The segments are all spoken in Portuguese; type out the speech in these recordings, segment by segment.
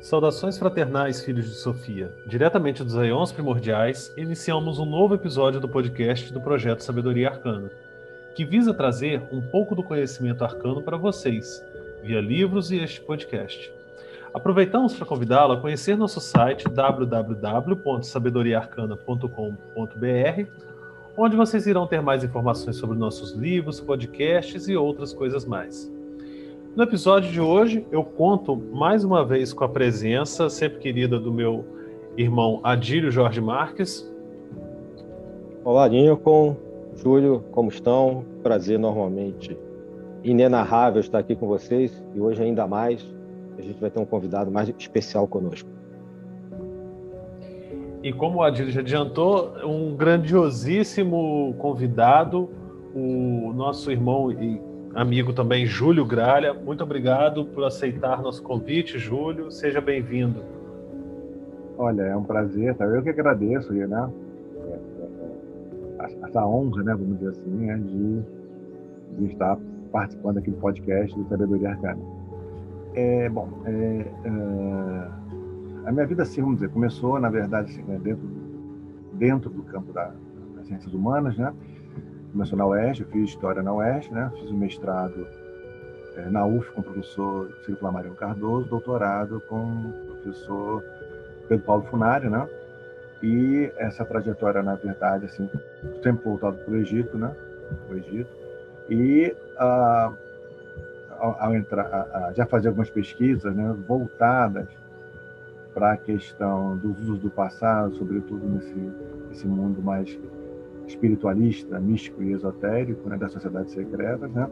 Saudações fraternais, filhos de Sofia. Diretamente dos Aeons Primordiais, iniciamos um novo episódio do podcast do projeto Sabedoria Arcana, que visa trazer um pouco do conhecimento arcano para vocês, via livros e este podcast. Aproveitamos para convidá-lo a conhecer nosso site www.sabedoriaarcana.com.br, onde vocês irão ter mais informações sobre nossos livros, podcasts e outras coisas mais. No episódio de hoje, eu conto mais uma vez com a presença sempre querida do meu irmão Adílio Jorge Marques. Olá, Lincoln, Júlio, como estão? Prazer normalmente inenarrável estar aqui com vocês e hoje ainda mais a gente vai ter um convidado mais especial conosco. E como o Adílio já adiantou, um grandiosíssimo convidado, o nosso irmão e amigo também, Júlio Gralha. Muito obrigado por aceitar nosso convite, Júlio. Seja bem-vindo. Olha, é um prazer, tá? eu que agradeço, né? É, é, é, essa honra, né, vamos dizer assim, né, de, de estar participando aqui do podcast do Sabedoria Arcana. É, bom, é, é, a minha vida, assim, vamos dizer, começou, na verdade, assim, né, dentro, dentro do campo da, das ciências humanas, né? começou na UERJ, eu fiz História na UERJ, né? fiz o mestrado é, na UF com o professor Ciro Flamarion Cardoso, doutorado com o professor Pedro Paulo Funari, né? E essa trajetória, na verdade, assim, sempre voltado para o Egito, né? O Egito. E ah, ao, entrar, a, já fazer algumas pesquisas, né? Voltadas para a questão dos usos do passado, sobretudo nesse, nesse mundo mais espiritualista, místico e esotérico né, das sociedades secretas, né?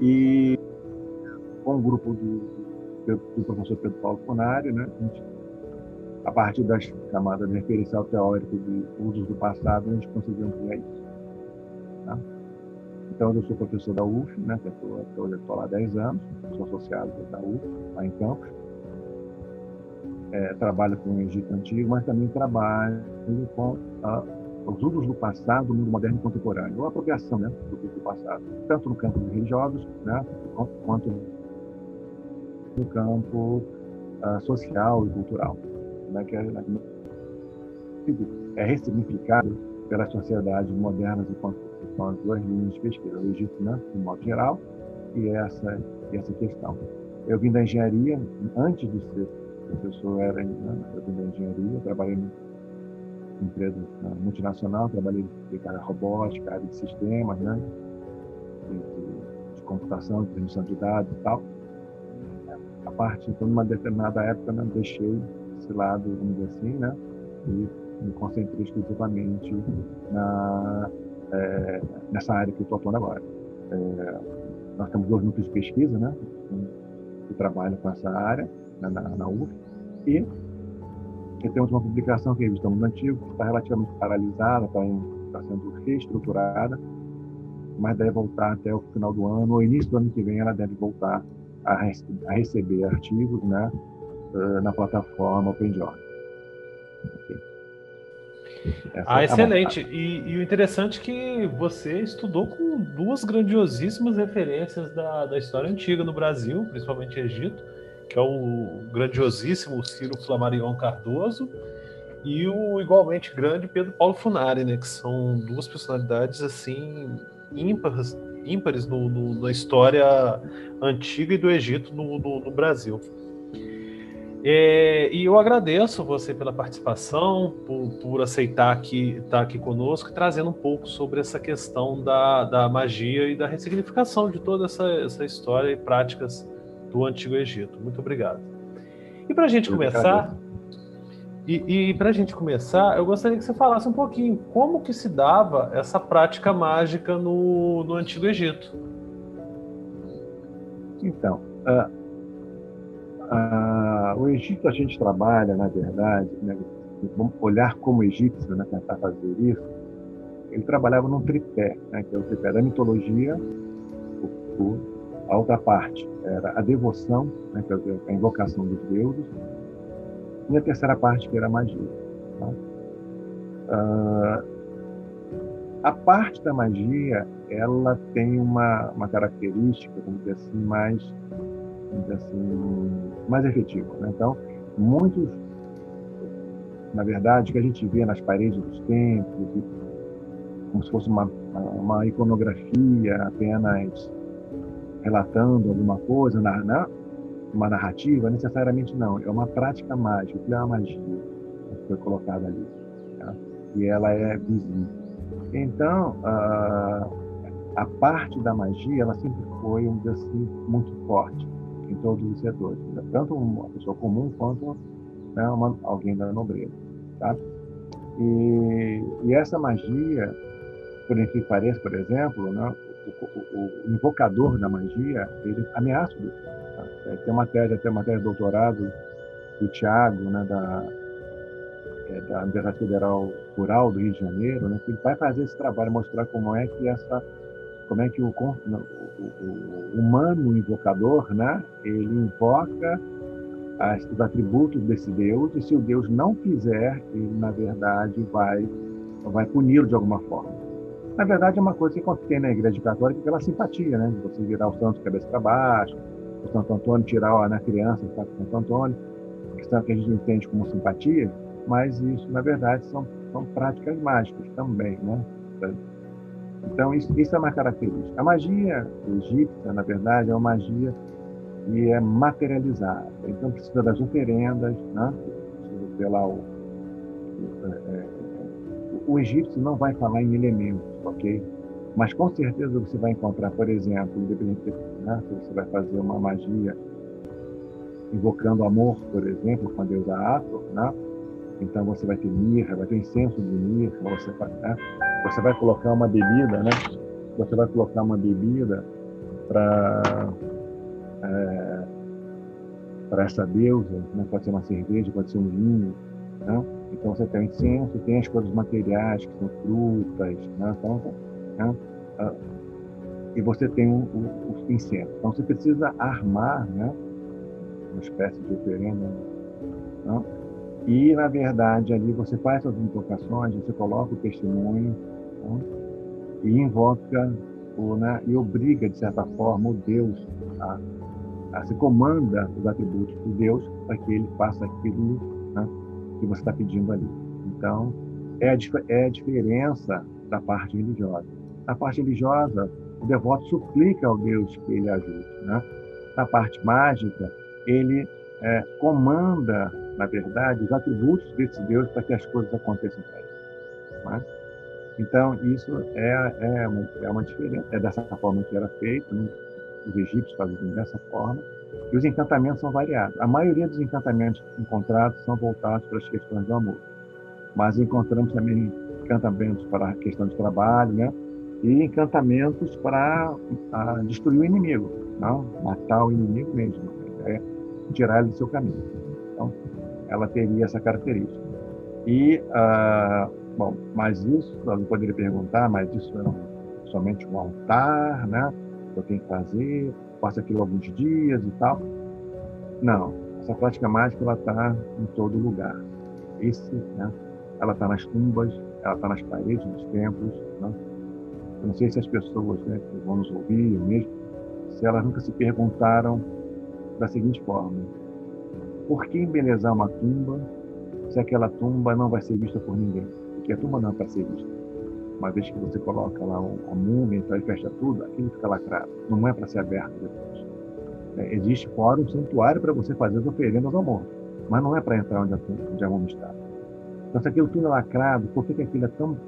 E com o grupo do, do professor Pedro Paulo Funari, né? A, gente, a partir das camadas de referencial teórico de usos do passado, a gente conseguiu ampliar isso. Tá? Então, eu sou professor da UF, né? Estou lá há 10 anos, sou associado da UF, lá em Campos. É, trabalho com o Egito Antigo, mas também trabalho com os usos do passado no mundo moderno e contemporâneo, ou a apropriação né, do, do passado, tanto no campo religiosos né, quanto no campo uh, social e cultural, né, que é, é ressignificado pelas sociedades modernas e são as duas linhas de pesquisa, o Egito, né, de modo geral, e essa, e essa questão. Eu vim da engenharia, antes de ser professor, era, né, eu vim da engenharia, trabalhei no empresa né, multinacional, trabalhei de área robótica, área de sistemas, né? De, de, de, computação, de transmissão de dados e tal. A parte, então, numa determinada época, né, deixei esse lado, vamos dizer assim, né? E me concentrei exclusivamente na, é, nessa área que eu estou atuando agora. É, nós temos dois núcleos de pesquisa, né? Que trabalham com essa área, né, na, na UF, e e temos uma publicação que é Revista Antigo, que está relativamente paralisada, está, está sendo reestruturada, mas deve voltar até o final do ano, ou início do ano que vem, ela deve voltar a, receber artigos né, uh, na plataforma OpenJournal. Okay. ah, é excelente. E, e, o interessante é que você estudou com duas grandiosíssimas referências da, da história antiga no Brasil, principalmente Egito, que é o grandiosíssimo Ciro Flamarion Cardoso, e o igualmente grande Pedro Paulo Funari, né, que são duas personalidades assim ímpares, ímpares no, no, na história antiga e do Egito no, no, no Brasil. É, e eu agradeço você pela participação, por, por aceitar aqui, estar tá aqui conosco, trazendo um pouco sobre essa questão da, da magia e da ressignificação de toda essa, essa história e práticas do Antigo Egito. Muito obrigado. E para a gente começar, e, e para a gente começar, eu gostaria que você falasse um pouquinho como que se dava essa prática mágica no, no Antigo Egito. Então, uh, uh, o Egito a gente trabalha, na verdade, né, vamos olhar como egípcio, né, tentar fazer isso, ele trabalhava num tripé, né, que é o tripé da mitologia, o, a outra parte era a devoção, né, a invocação dos deuses, e a terceira parte que era a magia. Tá? Uh, a parte da magia, ela tem uma, uma característica, vamos dizer assim, mais, assim, mais efetiva. Né? Então, muitos, na verdade, que a gente vê nas paredes dos templos, como se fosse uma, uma iconografia apenas relatando alguma coisa, na, na, uma narrativa, necessariamente não. É uma prática mágica, que é uma magia que foi colocada ali. Tá? E ela é visível. Então, a, a parte da magia, ela sempre foi, um assim, muito forte em todos os setores, tanto uma pessoa comum quanto né, uma, alguém da nobreza, tá? E, e, essa magia, por que pareça, por exemplo, né, o, o, o, invocador da magia, ele ameaça o. Tá? Tem uma tese, até uma tese de doutorado do Tiago, né, da, é, da Universidade Federal Rural do Rio de Janeiro, né, que vai fazer esse trabalho, mostrar como é que essa, como é que o, o, humano invocador, né, ele invoca as, os atributos desse Deus e se o Deus não fizer, ele na verdade vai vai puni-lo de alguma forma. Na verdade é uma coisa que tem na Igreja Católica pela simpatia, né, de você virar o santo de cabeça para baixo, o Santo Antônio tirar na criança, o Santo Antônio, questão que a gente entende como simpatia, mas isso, na verdade, são, são práticas mágicas também, né? Então, isso, isso é uma característica. A magia egípcia, na verdade, é uma magia que é materializada. Então, precisa das oferendas, né? precisa ter lá o, o, é, é, o egípcio não vai falar em elementos, ok? Mas com certeza você vai encontrar, por exemplo, independente né, se você vai fazer uma magia invocando amor, por exemplo, com a deusa Ator, né? Então você vai ter mirra, vai ter incenso de mirra, você vai, né? Você vai colocar uma bebida, né? Você vai colocar uma bebida para é, para essa deusa, né? pode ser uma cerveja, pode ser um vinho, né? Então você tem o incenso, tem as coisas materiais que são frutas, né? Então, né? Ah, e você tem o, o, o incenso. Então você precisa armar, né? Uma espécie de oferenda. Né? E, na verdade, ali você faz as invocações, você coloca o testemunho e invoca o, né? e obriga, de certa forma, o Deus a, a se comanda os atributos de Deus para que ele faça aquilo né? que você está pedindo ali. Então, é a, é a diferença da parte religiosa. Na parte religiosa, o devoto suplica ao Deus que ele ajude. Né? Na parte mágica, ele é, comanda na verdade, os atributos desse Deus para que as coisas aconteçam para ele. Né? Então, isso é, é, uma, é uma diferença. É dessa forma que era feito, né? os egípcios faziam dessa forma, e os encantamentos são variados. A maioria dos encantamentos encontrados são voltados para as questões do amor, mas encontramos também encantamentos para a questão de trabalho, né? e encantamentos para a, destruir o inimigo, não? matar o inimigo mesmo, é tirar ele do seu caminho. Então, ela teria essa característica. E, ah, bom, mas isso, eu poderia perguntar, mas isso é somente um altar, né? Eu tenho que fazer, passa aquilo alguns dias e tal. Não, essa prática mágica ela está em todo lugar. Esse, né? Ela está nas tumbas, ela está nas paredes dos templos. Né? Eu não sei se as pessoas né, que vão nos ouvir, mesmo, se elas nunca se perguntaram da seguinte forma: por que embelezar uma tumba se aquela tumba não vai ser vista por ninguém? Porque a tumba não é para ser vista. Uma vez que você coloca lá a múmia então, e fecha tudo, aquilo fica lacrado. Não é para ser aberto depois. É, existe fora um santuário para você fazer as oferendas ao morto, mas não é para entrar onde a, onde a está. Então, se aquilo tudo é lacrado, por que, que aquilo é tão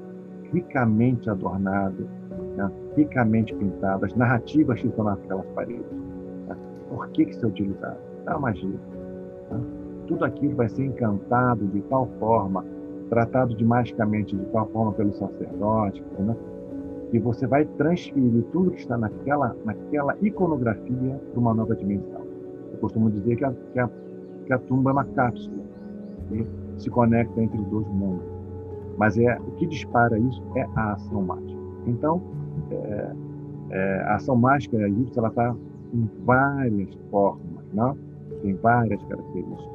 ricamente adornado, né? ricamente pintado, as narrativas que estão naquelas paredes? Né? Por que, que isso é utilizado? É uma magia. Tudo aquilo vai ser encantado de tal forma, tratado magicamente de tal forma pelo sacerdote, né? que você vai transferir tudo que está naquela, naquela iconografia para uma nova dimensão. Eu costumo dizer que a, que a, que a tumba é uma cápsula que se conecta entre os dois mundos. Mas é o que dispara isso é a ação mágica. Então, é, é, a ação mágica egípcia ela está em várias formas, não? tem várias características.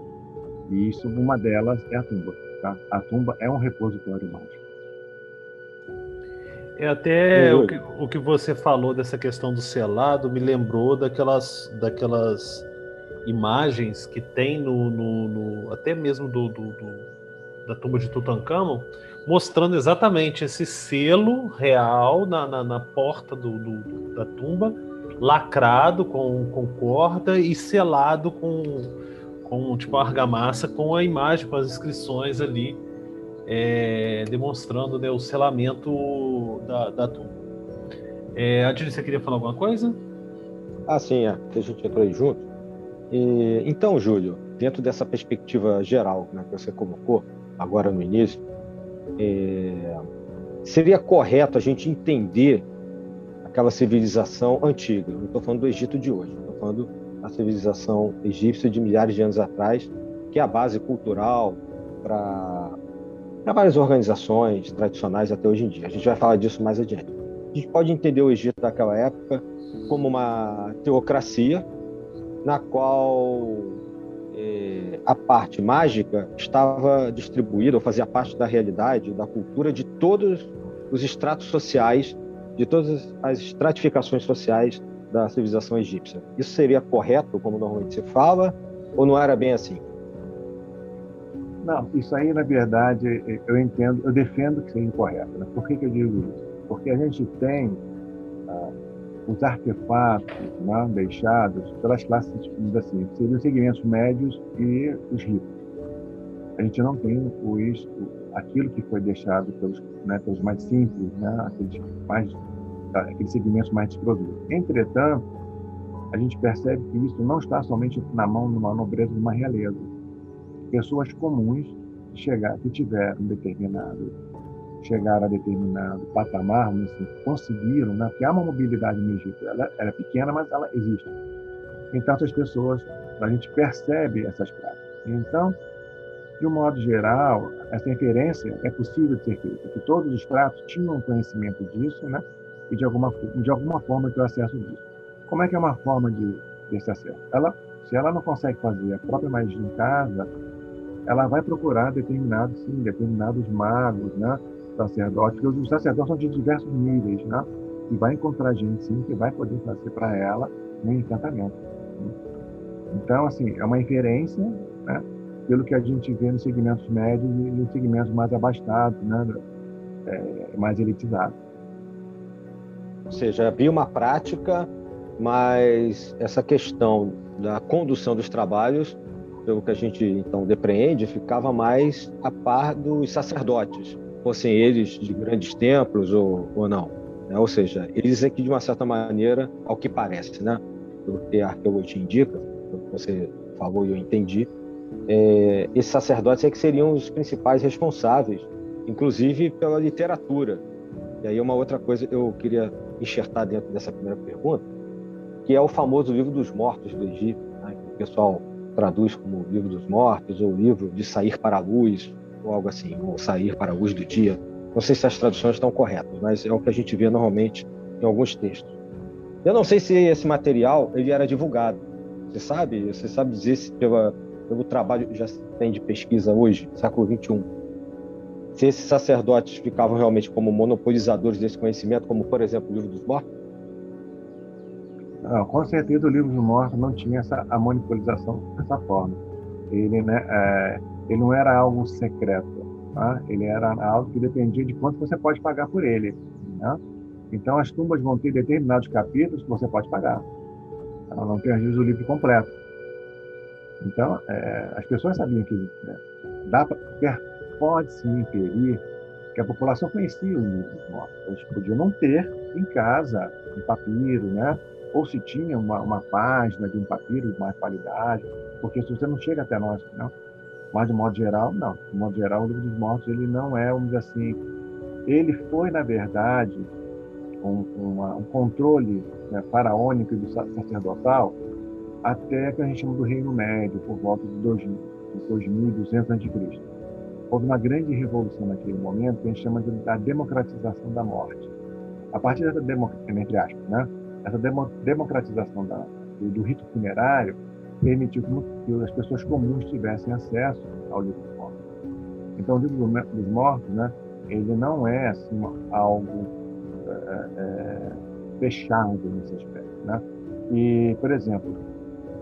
E isso, uma delas é a tumba. Tá? A tumba é um repositório mágico. É até o que, o que você falou dessa questão do selado me lembrou daquelas, daquelas imagens que tem no, no, no até mesmo do, do, do, da tumba de Tutankhamon, mostrando exatamente esse selo real na, na, na porta do, do, da tumba, lacrado com, com corda e selado com, com tipo argamassa com a imagem, com as inscrições ali é, demonstrando né, o selamento da, da tumba. É, Adilho, você queria falar alguma coisa? Ah, sim, é, que a gente entrou aí junto. E, então, Júlio, dentro dessa perspectiva geral né, que você colocou agora no início, é, seria correto a gente entender aquela civilização antiga. Não estou falando do Egito de hoje, estou falando da civilização egípcia de milhares de anos atrás, que é a base cultural para várias organizações tradicionais até hoje em dia. A gente vai falar disso mais adiante. A gente pode entender o Egito daquela época como uma teocracia na qual eh, a parte mágica estava distribuída ou fazia parte da realidade, da cultura de todos os estratos sociais, de todas as estratificações sociais da civilização egípcia. Isso seria correto, como normalmente se fala, ou não era bem assim? Não, isso aí, na verdade, eu entendo, eu defendo que seja incorreto. Né? Por que, que eu digo isso? Porque a gente tem ah, os artefatos né, deixados pelas classes, assim, seriam os segmentos médios e os ricos. A gente não tem os, aquilo que foi deixado pelos, né, pelos mais simples, né, aqueles, mais, aqueles segmentos mais desprovidos. Entretanto, a gente percebe que isso não está somente na mão de uma nobreza de uma realeza pessoas comuns que, chegar, que tiveram determinado, chegaram a determinado patamar, assim, conseguiram, né? porque há uma mobilidade no Egito, ela, ela é pequena, mas ela existe. Então, essas pessoas, a gente percebe essas práticas. Então, de um modo geral, essa inferência é possível de ser feita, que todos os tratos tinham conhecimento disso, né? E de alguma, de alguma forma ter acesso disso. Como é que é uma forma de desse acesso? Ela, se ela não consegue fazer a própria magia em casa, ela vai procurar determinados, sim, determinados magos, né? sacerdotes, porque os sacerdotes são de diversos níveis, né? E vai encontrar gente, sim, que vai poder fazer para ela um encantamento. Né? Então, assim, é uma inferência, né? Pelo que a gente vê nos segmentos médios e nos segmentos mais abastados, né? É, mais elitizados. Ou seja, havia uma prática, mas essa questão da condução dos trabalhos pelo que a gente então depreende, ficava mais a par dos sacerdotes, fossem eles de grandes templos ou, ou não. Né? Ou seja, eles é que de uma certa maneira, ao que parece, né? pelo que a arqueologia indica, pelo que você falou e eu entendi, é, esses sacerdotes é que seriam os principais responsáveis, inclusive pela literatura. E aí uma outra coisa que eu queria enxertar dentro dessa primeira pergunta, que é o famoso livro dos mortos do Egito, né? que o pessoal traduz como livro dos mortos ou livro de sair para a luz ou algo assim, ou sair para a luz do dia. Não sei se as traduções estão corretas, mas é o que a gente vê normalmente em alguns textos. Eu não sei se esse material ele era divulgado. Você sabe? Você sabe dizer se pela, pelo trabalho que já tem de pesquisa hoje, século 21, se esses sacerdotes ficavam realmente como monopolizadores desse conhecimento, como por exemplo o livro dos mortos? Não, com certeza o livro dos mortos não tinha essa a monopolização dessa forma. Ele, né, é, ele não era algo secreto, tá? ele era algo que dependia de quanto você pode pagar por ele. Né? Então as tumbas vão ter determinados capítulos que você pode pagar. Ela não tem o livro completo. Então é, as pessoas sabiam que né, dá pra, pode se inferir que a população conhecia os livros mortos. Eles podiam não ter em casa um papiro, né? ou se tinha uma, uma página de um papiro de mais qualidade, porque se você não chega até nós, não. Mas de modo geral, não. De modo geral, o livro dos mortos ele não é, vamos dizer assim, ele foi na verdade um, uma, um controle né, faraônico e do sacerdotal até que a gente chama do Reino Médio, por volta de 2200 a.C. Houve uma grande revolução naquele momento que a gente chama de, da democratização da morte. A partir dessa né? essa democratização da, do, do, rito funerário, permitiu que as pessoas comuns tivessem acesso ao livro dos mortos. Então, o livro dos mortos, né, ele não é assim algo é, é, fechado nesse aspecto, né? E, por exemplo,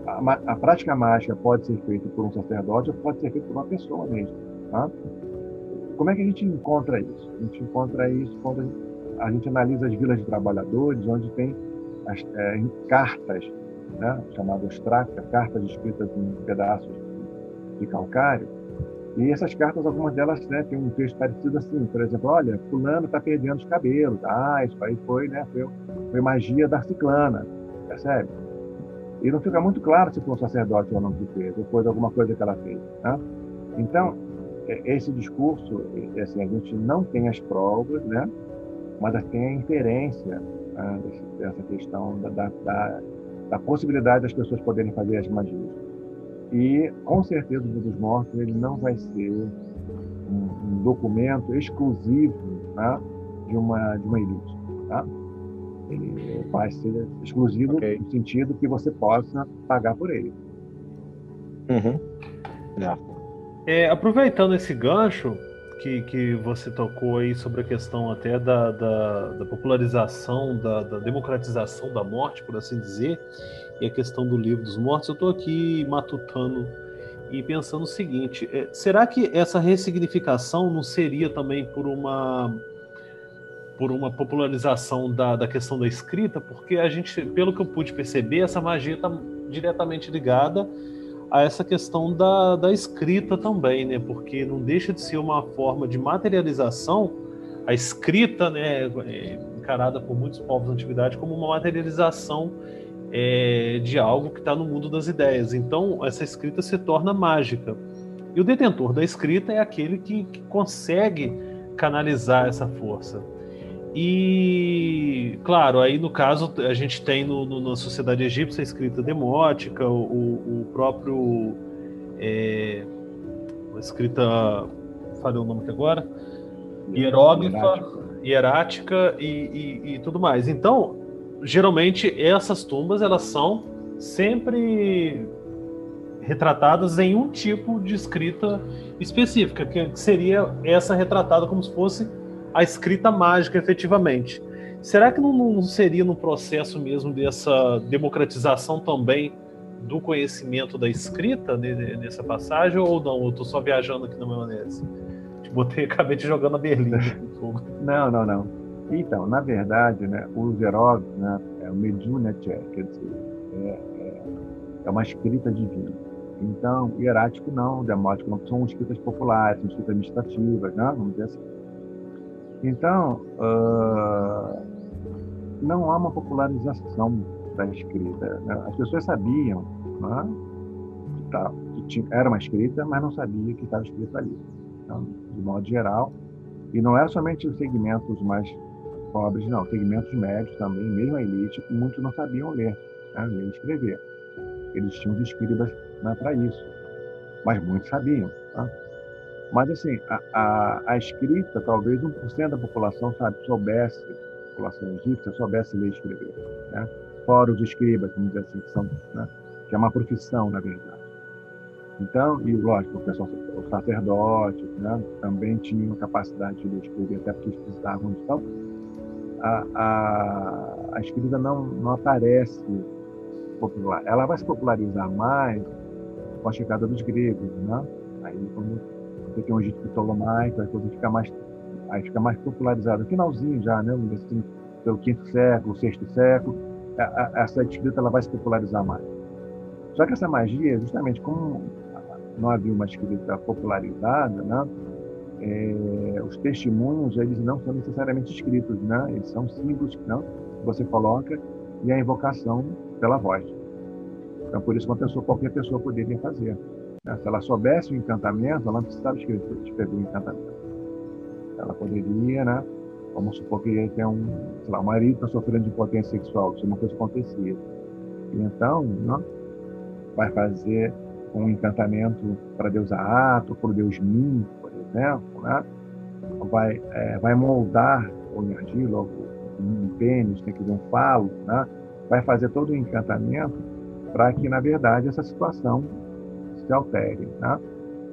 a, a, prática mágica pode ser feita por um sacerdote ou pode ser feita por uma pessoa mesmo, tá? Como é que a gente encontra isso? A gente encontra isso quando a gente analisa as vilas de trabalhadores, onde tem as, é, cartas, né, chamadas tracas, cartas escritas em pedaços de calcário, e essas cartas, algumas delas né, um texto parecido assim, por exemplo, olha, fulano está perdendo os cabelos, ah, isso aí foi, né, foi, foi magia da ciclana, percebe? E não fica muito claro se foi um sacerdote ou não que fez, ou foi alguma coisa que ela fez. Né? Então, esse discurso, assim, a gente não tem as provas, né? mas tem a inferência né, dessa questão da, da, da, possibilidade das pessoas poderem fazer as magias. E, com certeza, o Livro dos Mortos ele não vai ser um, um documento exclusivo né, de, uma, de uma elite. Tá? Ele vai ser exclusivo okay. no sentido que você possa pagar por ele. Uhum. É, aproveitando esse gancho que, que você tocou aí sobre a questão até da, da, da popularização, da, da, democratização da morte, por assim dizer, e a questão do livro dos mortos, eu estou aqui matutando e pensando o seguinte: é, será que essa ressignificação não seria também por uma por uma popularização da, da questão da escrita? Porque a gente, pelo que eu pude perceber, essa magia está diretamente ligada a essa questão da, da escrita também, né? Porque não deixa de ser uma forma de materialização, a escrita, né, é encarada por muitos povos da antiguidade como uma materialização é, de algo que está no mundo das ideias. Então, essa escrita se torna mágica. E o detentor da escrita é aquele que, que consegue canalizar essa força. E, claro, aí no caso a gente tem no, no, na sociedade egípcia a escrita demótica, o, o próprio. É, escrita. Falei o nome aqui agora? Hieróglifa, hierática e, e, e tudo mais. Então, geralmente essas tumbas elas são sempre retratadas em um tipo de escrita específica, que seria essa retratada como se fosse a escrita mágica efetivamente. Será que não, não seria no processo mesmo dessa democratização também do conhecimento da escrita nessa passagem ou não? Eu estou só viajando aqui na maionese. Te botei, acabei te jogando a Berlim. não, não, não. Então, na verdade, né, o Zerov né, é o Medjunete, quer dizer, é, é, é, uma escrita divina. Então, hierático não, demótico não, são escritas populares, são escritas administrativas, né, vamos dizer assim. Então, uh, não há uma popularização da escrita. Né? As pessoas sabiam né, que, tá, que tinha, era uma escrita, mas não sabiam que estava escrito ali. Então, de modo geral, e não era somente os segmentos mais pobres, não, segmentos médios também, mesmo a elite, muitos não sabiam ler, né, ler e escrever. Eles tinham escribas né, para isso, mas muitos sabiam. Tá? Mas, assim, a, a, a escrita, talvez 1% da população sabe, soubesse, a população egípcia, soubesse ler e escrever. Né? Fora os escribas, vamos dizer assim, que, são, né? que é uma profissão, na verdade. Então, e lógico, o pessoal, os sacerdotes né? também tinham capacidade de ler e escrever, até porque eles precisavam disso. Então, a, a, a escrita não, não aparece popular. Ela vai se popularizar mais com a chegada dos gregos, né? Aí, quando você tem um Egito Ptolomaico, a coisa fica mais, aí fica mais popularizada. Finalzinho já, né? Assim, pelo quinto século, sexto século, a, a, essa escrita ela vai se popularizar mais. Só que essa magia, justamente como não havia uma escrita popularizada, né? É, os testemunhos eles não são necessariamente escritos, né? Eles são símbolos não? que você coloca e a invocação pela voz. Então, por isso, uma pessoa, qualquer pessoa poderia fazer. Né? Se ela soubesse o encantamento, ela não precisava escrever, o encantamento. Ela poderia, né? Vamos supor que tem um, sei lá, um marido está sofrendo de impotência sexual, é uma coisa acontecia. E então, né, vai fazer um encantamento para Deus Ato, para o Deus Min, por exemplo, né? vai, é, vai moldar o argila, um pênis, tem que ver um falo, né? vai fazer todo o encantamento para que, na verdade, essa situação se altere. Né?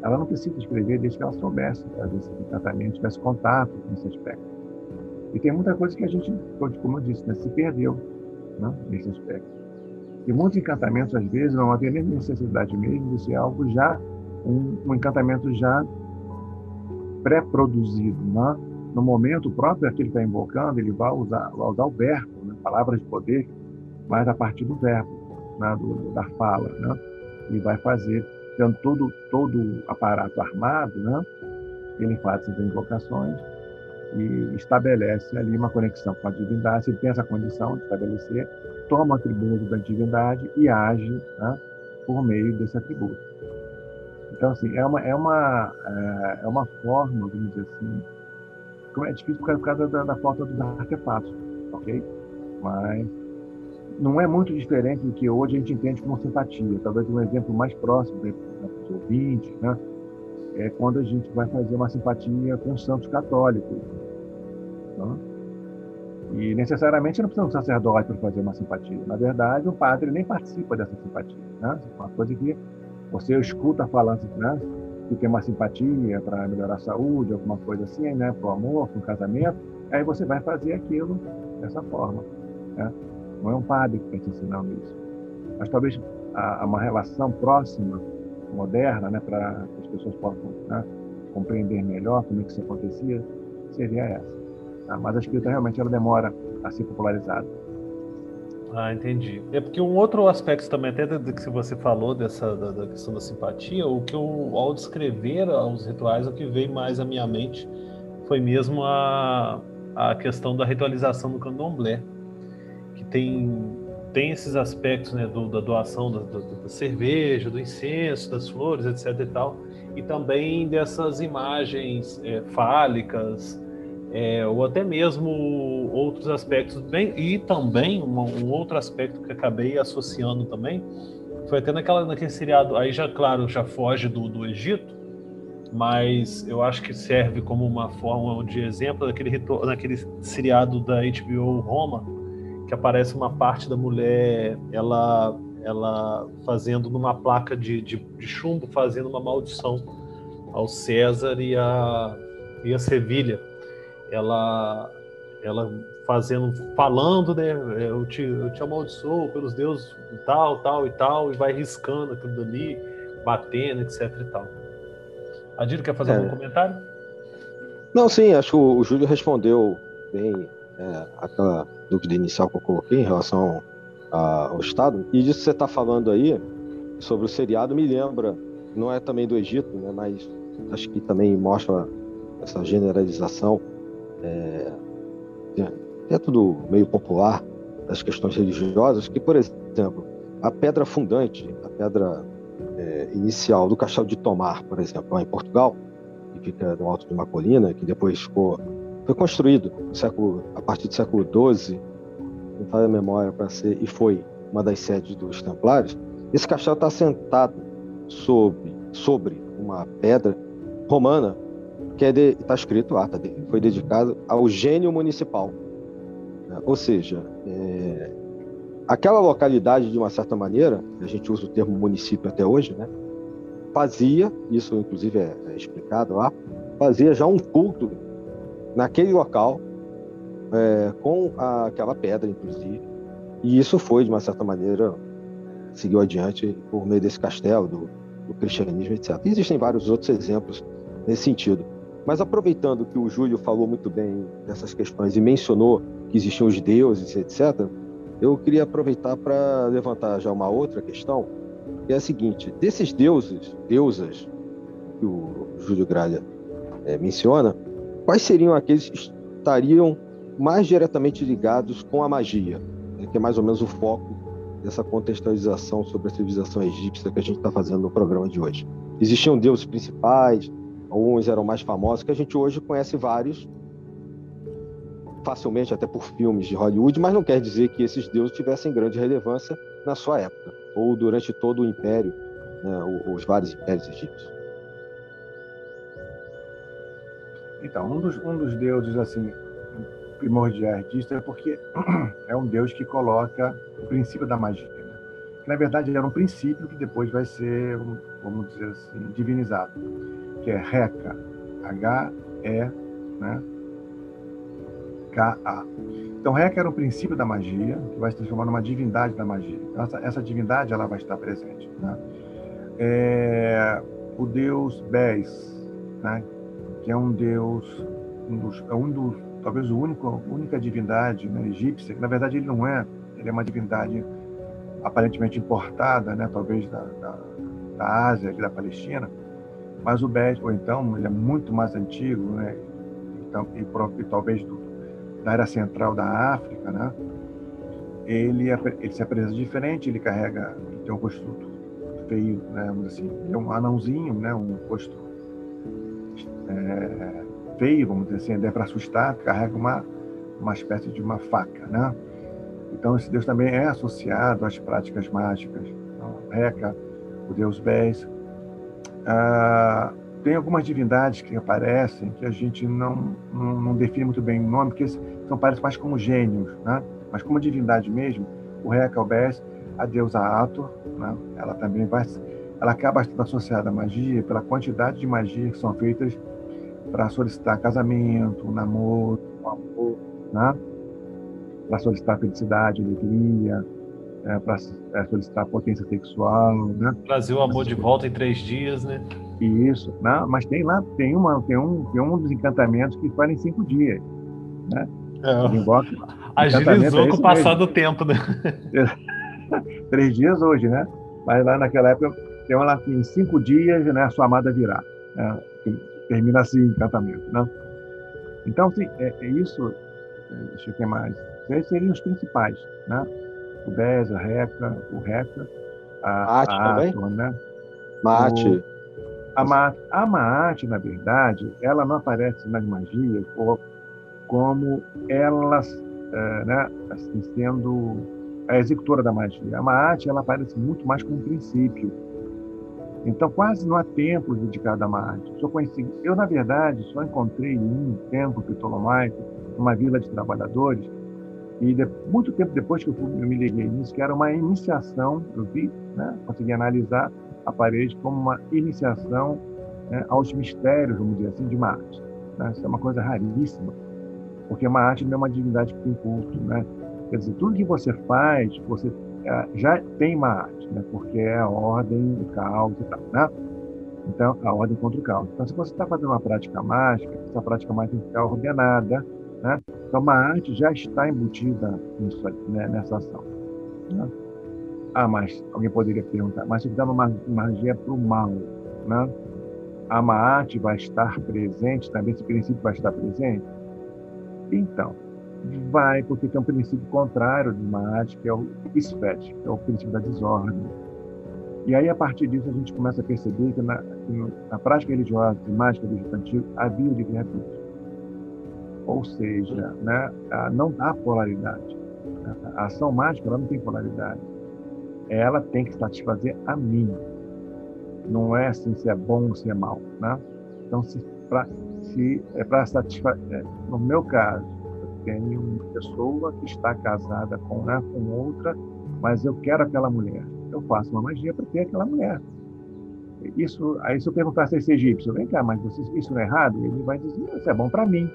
Ela não precisa escrever desde que ela soubesse fazer esse tratamento, tivesse contato com esse aspecto. E tem muita coisa que a gente, como eu disse, né, se perdeu né, nesse aspecto. E muitos encantamentos, às vezes, não havia nem necessidade mesmo de ser algo já, um, um encantamento já pré-produzido. Né? No momento próprio que ele está invocando, ele vai usar, vai usar o verbo, né? palavras de poder, mas a partir do verbo, né? do, da fala. Né? E vai fazer, tendo todo, todo aparato armado, né? ele faz essas invocações e estabelece ali uma conexão com a divindade. Ele tem essa condição de estabelecer, toma o atributo da divindade e age né, por meio desse atributo. Então, assim, é uma, é uma, é, é uma forma, vamos dizer assim, é difícil por causa da, da falta dos artefatos, ok? Mas não é muito diferente do que hoje a gente entende como simpatia. Talvez um exemplo mais próximo para os ouvintes, né? É quando a gente vai fazer uma simpatia com santos católicos. Né? E necessariamente não precisa um sacerdote para fazer uma simpatia. Na verdade, o padre nem participa dessa simpatia. Né? É uma coisa que você escuta falando, né? que tem uma simpatia para melhorar a saúde, alguma coisa assim, né? Para o amor, para o casamento, aí você vai fazer aquilo dessa forma. Né? Não é um padre que está te ensinando isso. Mas talvez uma relação próxima, moderna, né? Para que as pessoas possam né? compreender melhor como é que isso acontecia, seria essa. Tá? Mas a escrita realmente ela demora a ser popularizada. Ah, entendi. É porque um outro aspecto também, até do que você falou dessa da, da, questão da simpatia, o que eu, ao descrever os rituais, o que veio mais à minha mente foi mesmo a, a questão da ritualização do candomblé, tem, tem esses aspectos né, do, da doação da, da, cerveja, do incenso, das flores, etc. e tal, e também dessas imagens é, fálicas, é, ou até mesmo outros aspectos bem e também um, um, outro aspecto que acabei associando também foi até naquela naquele seriado aí já claro já foge do, do Egito mas eu acho que serve como uma forma de exemplo daquele naquele seriado da HBO Roma que aparece uma parte da mulher ela ela fazendo numa placa de, de, de chumbo fazendo uma maldição ao César e a e a Sevilha ela ela fazendo, falando, né? Eu te, eu te amaldiçoo pelos deuses tal, tal e tal, e vai riscando aquilo dali, batendo, etc e tal. Adiro, quer fazer é. algum comentário? Não, sim, acho que o, Júlio respondeu bem é, aquela dúvida inicial que eu coloquei em relação a, ao Estado. E disso que você está falando aí, sobre o seriado, me lembra, não é também do Egito, né, mas acho que também mostra essa generalização é, é tudo meio popular das questões religiosas, que, por exemplo, a pedra fundante, a pedra é, inicial do Castelo de Tomar, por exemplo, lá em Portugal, que fica no alto de uma colina, que depois ficou, foi construído século, a partir do século XII, não faz a memória para ser, e foi uma das sedes dos Templários. Esse castelo está sentado sobre, sobre uma pedra romana que está é tá escrito lá, tá, foi dedicado ao gênio municipal. Né? Ou seja, é, aquela localidade, de uma certa maneira, a gente usa o termo município até hoje, né? fazia, isso inclusive é, é explicado lá, fazia já um culto naquele local, é, com a, aquela pedra, inclusive, e isso foi, de uma certa maneira, seguiu adiante por meio desse castelo, do, do cristianismo, etc. Existem vários outros exemplos nesse sentido. Mas aproveitando que o Júlio falou muito bem dessas questões e mencionou que existiam os deuses, etc., eu queria aproveitar para levantar já uma outra questão, que é a seguinte: desses deuses, deusas que o Júlio Gralha é, menciona, quais seriam aqueles que estariam mais diretamente ligados com a magia, né, que é mais ou menos o foco dessa contextualização sobre a civilização egípcia que a gente está fazendo no programa de hoje? Existiam deuses principais, Alguns eram mais famosos, que a gente hoje conhece vários, facilmente até por filmes de Hollywood, mas não quer dizer que esses deuses tivessem grande relevância na sua época, ou durante todo o império, né, os vários impérios egípcios. Então, um dos, um dos deuses assim primordiais disso é porque é um deus que coloca o princípio da magia. Né? que na verdade era um princípio que depois vai ser, vamos dizer assim, divinizado, que é Reca, H-E, né? K-A. Então, Reca era um princípio da magia, que vai se transformar numa divindade da magia. Então, essa, essa divindade ela vai estar presente. Né? É, o deus Bes, né? Que é um deus, um dos, é um dos, talvez o único, única divindade né, egípcia, que na verdade ele não é, ele é uma divindade aparentemente importada, né, talvez da, da, da Ásia, da Palestina, mas o Bes, ou então, ele é muito mais antigo, né, então, e, e talvez do, da área central da África, né, ele, ele se apresenta diferente, ele carrega, ele tem um rosto feio, né, assim, é um anãozinho, né, um rosto é, feio, vamos dizer assim, é para assustar, carrega uma, uma espécie de uma faca, né? Então, esse Deus também é associado às práticas mágicas. Então, Reca, o Deus Bes. Ah, tem algumas divindades que aparecem que a gente não, não, não, define muito bem o nome, porque são parecem mais como gênios, né? Mas como divindade mesmo, o Reca, o Bes, a deusa Ator, né? ela também vai, ela acaba estando associada à magia pela quantidade de magia que são feitas para solicitar casamento, namoro, amor, né? para solicitar felicidade, alegria, é, para é, solicitar potência sexual, né? Trazer o amor de volta em três dias, né? Isso, né? mas tem lá tem uma tem um tem um dos encantamentos que faz em cinco dias, né? É. Invoca, Agilizou é com o passar do tempo, né? três dias hoje, né? Mas lá naquela época tem uma lá que em cinco dias, né? A sua amada virá. Né? Termina assim o encantamento, né? Então, assim, é, é isso. É, deixa eu ver mais. Esses seriam os principais, né? O Bez, a Reca, o Reca, a, Maate a Ator, né? Maate. O, a, Maate, a Maate, na verdade, ela não aparece nas magias como elas, é, né, assim, sendo a executora da magia. A Maate, ela aparece muito mais como princípio então, quase não há templo dedicado a Marte. Só conheci, eu, na verdade, só encontrei um templo ptolomaico, numa vila de trabalhadores, e de, muito tempo depois que eu, fui, eu, me liguei nisso, que era uma iniciação, eu vi, né, consegui analisar a parede como uma iniciação né, aos mistérios, vamos dizer assim, de Marte. Né? Isso é uma coisa raríssima, porque Marte não é uma divindade que tem culto. Né? Quer dizer, tudo que você faz, você já tem uma arte, né? porque é a ordem, o caos e tal, né? Então, a ordem contra o caos. Então, se você está fazendo uma prática mágica, essa prática mágica tem que ficar ordenada, né? Então, uma arte já está embutida nisso, né? nessa ação. Né? Ah, mas alguém poderia perguntar, mas se fizer uma magia para o mal, né? A Maat vai estar presente, também esse princípio vai estar presente? Então, Vai, porque tem um princípio contrário de Maat, que é o SPET, que é o princípio da desordem. E aí, a partir disso, a gente começa a perceber que na, na prática religiosa e mágica do Egito havia o livre-arbítrio. Ou seja, né, não há polaridade. A ação mágica ela não tem polaridade. Ela tem que satisfazer a mim. Não é assim se é bom ou se é mal. Né? Então, se, pra, se é para satisfazer. É, no meu caso, tenho uma pessoa que está casada com, né, com outra, mas eu quero aquela mulher. Eu faço uma magia para ter aquela mulher. Isso, aí se eu perguntasse a esse egípcio, vem cá, mas você, isso não é errado? Ele vai dizer, isso é bom para mim.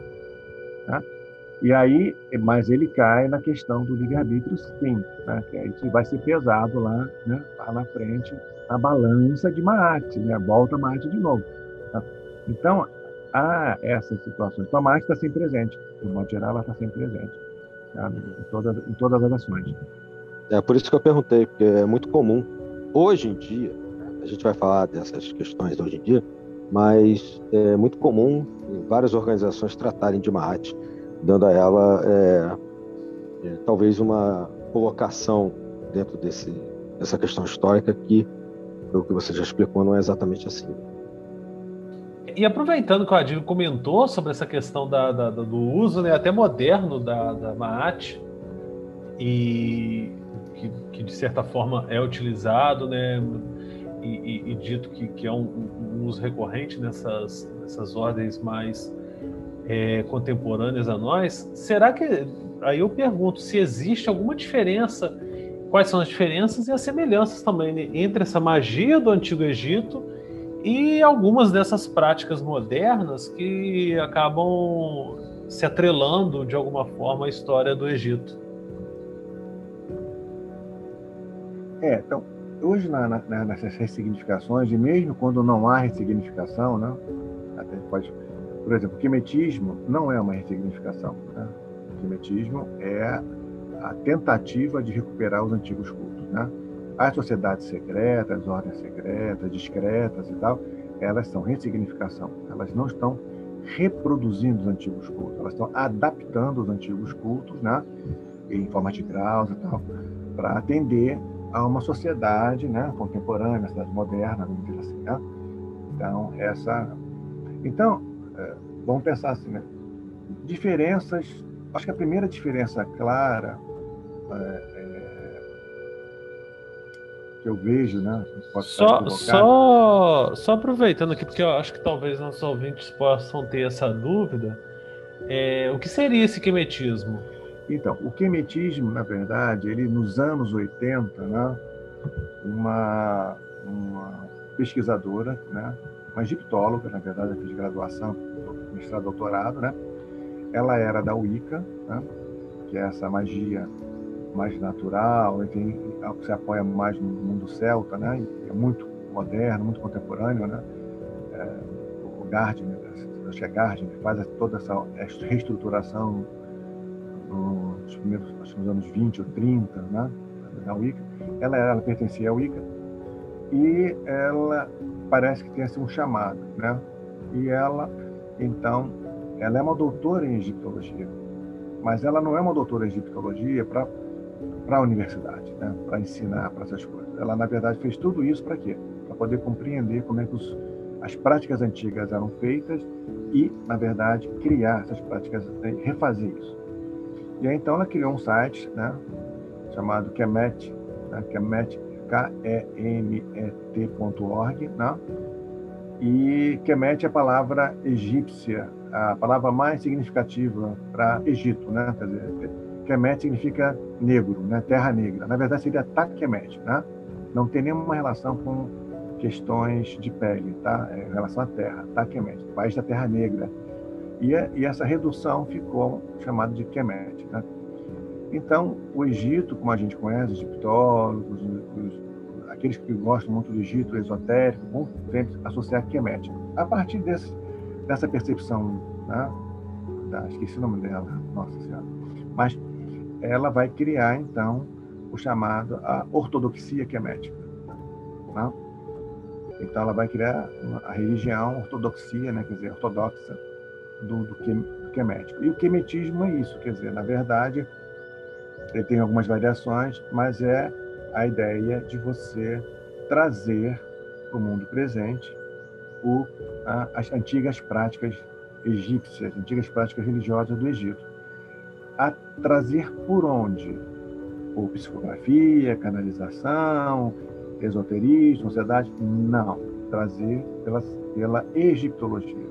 Tá? E aí, mas ele cai na questão do livre-arbítrio, sim, né? que isso vai ser pesado lá, né? lá na frente, na balança de Maate, né? volta Maate de novo. Tá? Então, há essas situações. Então, a está sempre presente no modo geral, ela está sempre presente em, todas, em todas as ações. É por isso que eu perguntei, porque é muito comum. Hoje em dia, a gente vai falar dessas questões hoje em dia, mas é muito comum várias organizações tratarem de Mahat, dando a ela é, é, talvez uma colocação dentro desse, dessa questão histórica que, pelo que você já explicou, não é exatamente assim. E aproveitando que o Adilho comentou sobre essa questão da, da, do uso né, até moderno da, da Maat, e que, que, de certa forma é utilizado, né, e, e, e dito que, que é um, um, uso recorrente nessas, nessas ordens mais é, contemporâneas a nós, será que aí eu pergunto se existe alguma diferença quais são as diferenças e as semelhanças também né, entre essa magia do Antigo Egito e algumas dessas práticas modernas que acabam se atrelando de alguma forma à história do Egito. É, então, hoje na, na, nessas ressignificações, e mesmo quando não há ressignificação, né, até pode, por exemplo, o quimetismo não é uma ressignificação. Né? O quimetismo é a tentativa de recuperar os antigos cultos. Né? As sociedades secretas, as ordens secretas, discretas e tal, elas são ressignificação. Elas não estão reproduzindo os antigos cultos, elas estão adaptando os antigos cultos, né? em forma de graus e tal, para atender a uma sociedade né, contemporânea, sociedade moderna, vamos dizer assim. Né? Então, essa. Então, é, vamos pensar assim, né? Diferenças. Acho que a primeira diferença clara é, eu vejo, né? Só, só, só aproveitando aqui, porque eu acho que talvez nossos ouvintes possam ter essa dúvida. É, o que seria esse quemetismo? Então, o quemetismo, na verdade, ele nos anos 80, né, uma, uma pesquisadora, né, uma egiptóloga, na verdade, fez graduação, mestrado, doutorado, né, ela era da Wicca, né, que é essa magia mais natural, enfim, que se apoia mais no mundo celta, né, é muito moderno, muito contemporâneo, né, é, o Gardner, é Gardner, faz toda essa reestruturação nos primeiros acho, nos anos 20 ou 30, né, da Wicca. Ela, ela pertencia à Wicca e ela parece que tem assim, um chamado, né? E ela, então, ela é uma doutora em egiptologia, mas ela não é uma doutora em egiptologia para para a universidade, né? Para ensinar para essas coisas. Ela na verdade fez tudo isso para quê? Para poder compreender como é que os, as práticas antigas eram feitas e, na verdade, criar essas práticas, refazer isso. E aí, então, ela criou um site né, chamado Kemet, né, Kemet, K-E-M-E-T.org, né? E Kemet é a palavra egípcia, a palavra mais significativa para Egito, né? Quer dizer, Kemet significa negro, né? Terra negra. Na verdade, seria Takemet, né? Não tem nenhuma relação com questões de pele, tá? É em relação à terra, Takemet, país da Terra Negra. E, e essa redução ficou chamada de Kemet. Né? Então, o Egito, como a gente conhece, os egiptólogos, os, aqueles que gostam muito do Egito esotérico, vão sempre associar Kemet. A partir desse, dessa percepção, né? esqueci o nome dela, nossa senhora, mas ela vai criar, então, o chamado a ortodoxia kemética. Né? Então, ela vai criar a religião ortodoxia, né? quer dizer, ortodoxa, do, do, do quemético. E o quemetismo é isso, quer dizer, na verdade, ele tem algumas variações, mas é a ideia de você trazer para o mundo presente o, a, as antigas práticas egípcias, antigas práticas religiosas do Egito. A trazer por onde? Por psicografia, canalização, esoterismo, sociedade? Não. Trazer pela, pela egiptologia.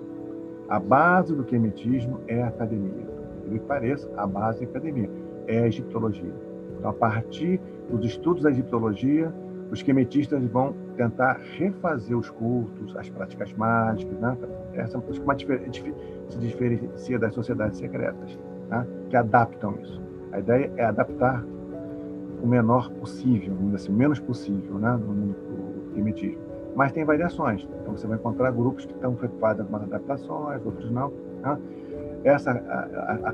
A base do quemetismo é a academia. Que pareça, a base é a academia, é a egiptologia. Então, a partir dos estudos da egiptologia, os quemetistas vão tentar refazer os cultos, as práticas mágicas, né? Essa é uma se diferencia das sociedades secretas, né? que adaptam isso. A ideia é adaptar o menor possível, assim, o menos possível, né? no, quemetismo mas tem variações. Então você vai encontrar grupos que estão preocupados com adaptações, outros não. Né? Essa, a,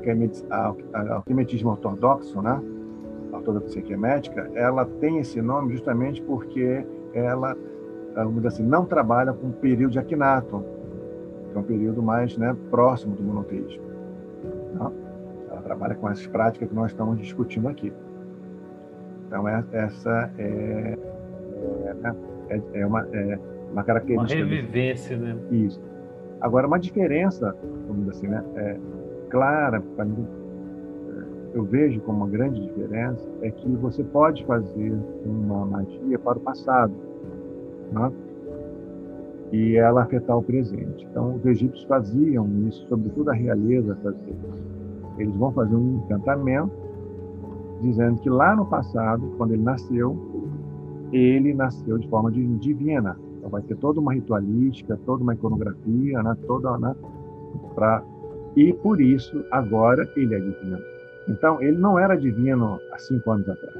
a, a, alquimetismo ortodoxo, né? a ortodoxia quemética, ela tem esse nome justamente porque ela, assim, não trabalha com o período de Akhenaton, que é um período mais né, próximo do monoteísmo. Né? Trabalha com essas práticas que nós estamos discutindo aqui. Então, é, essa é, é é, é, uma, é uma característica. Uma revivência, né? Isso. Agora, uma diferença, vamos dizer assim, né, é, clara, para mim, eu vejo como uma grande diferença, é que você pode fazer uma magia para o passado, né? e ela afetar o presente. Então, os egípcios faziam isso, sobretudo a realeza fazia. Eles vão fazer um encantamento dizendo que lá no passado, quando ele nasceu, ele nasceu de forma divina. Então vai ter toda uma ritualística, toda uma iconografia, né? toda, né? Pra... E por isso, agora, ele é divino. Então, ele não era divino há cinco anos atrás.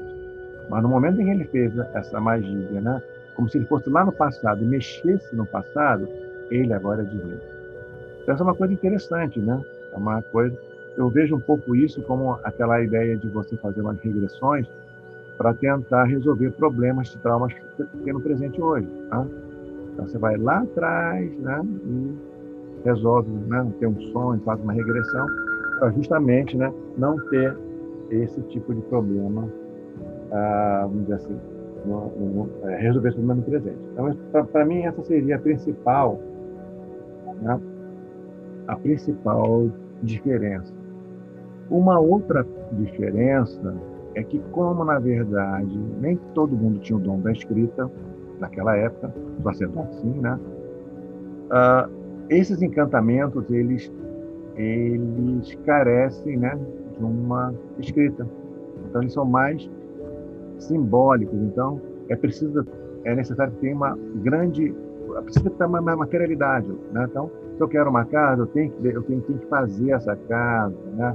Mas no momento em que ele fez essa magia, né? como se ele fosse lá no passado e mexesse no passado, ele agora é divino. Então, essa é uma coisa interessante, né? É uma coisa. Eu vejo um pouco isso como aquela ideia de você fazer umas regressões para tentar resolver problemas de traumas que você tem no presente hoje. Tá? Então, você vai lá atrás né? e resolve né? ter um sonho, faz uma regressão, para justamente né? não ter esse tipo de problema, ah, vamos dizer assim, no, no, é, resolver esse problema no presente. Então, para mim, essa seria a principal, né? a principal diferença. Uma outra diferença é que, como na verdade nem todo mundo tinha o dom da escrita naquela época, sacerdote sim, né? Uh, esses encantamentos eles eles carecem, né, de uma escrita. Então eles são mais simbólicos. Então é preciso é necessário ter uma grande precisa ter uma materialidade, né? Então se eu quero uma casa, eu tenho que, eu tenho, tenho que fazer essa casa, né?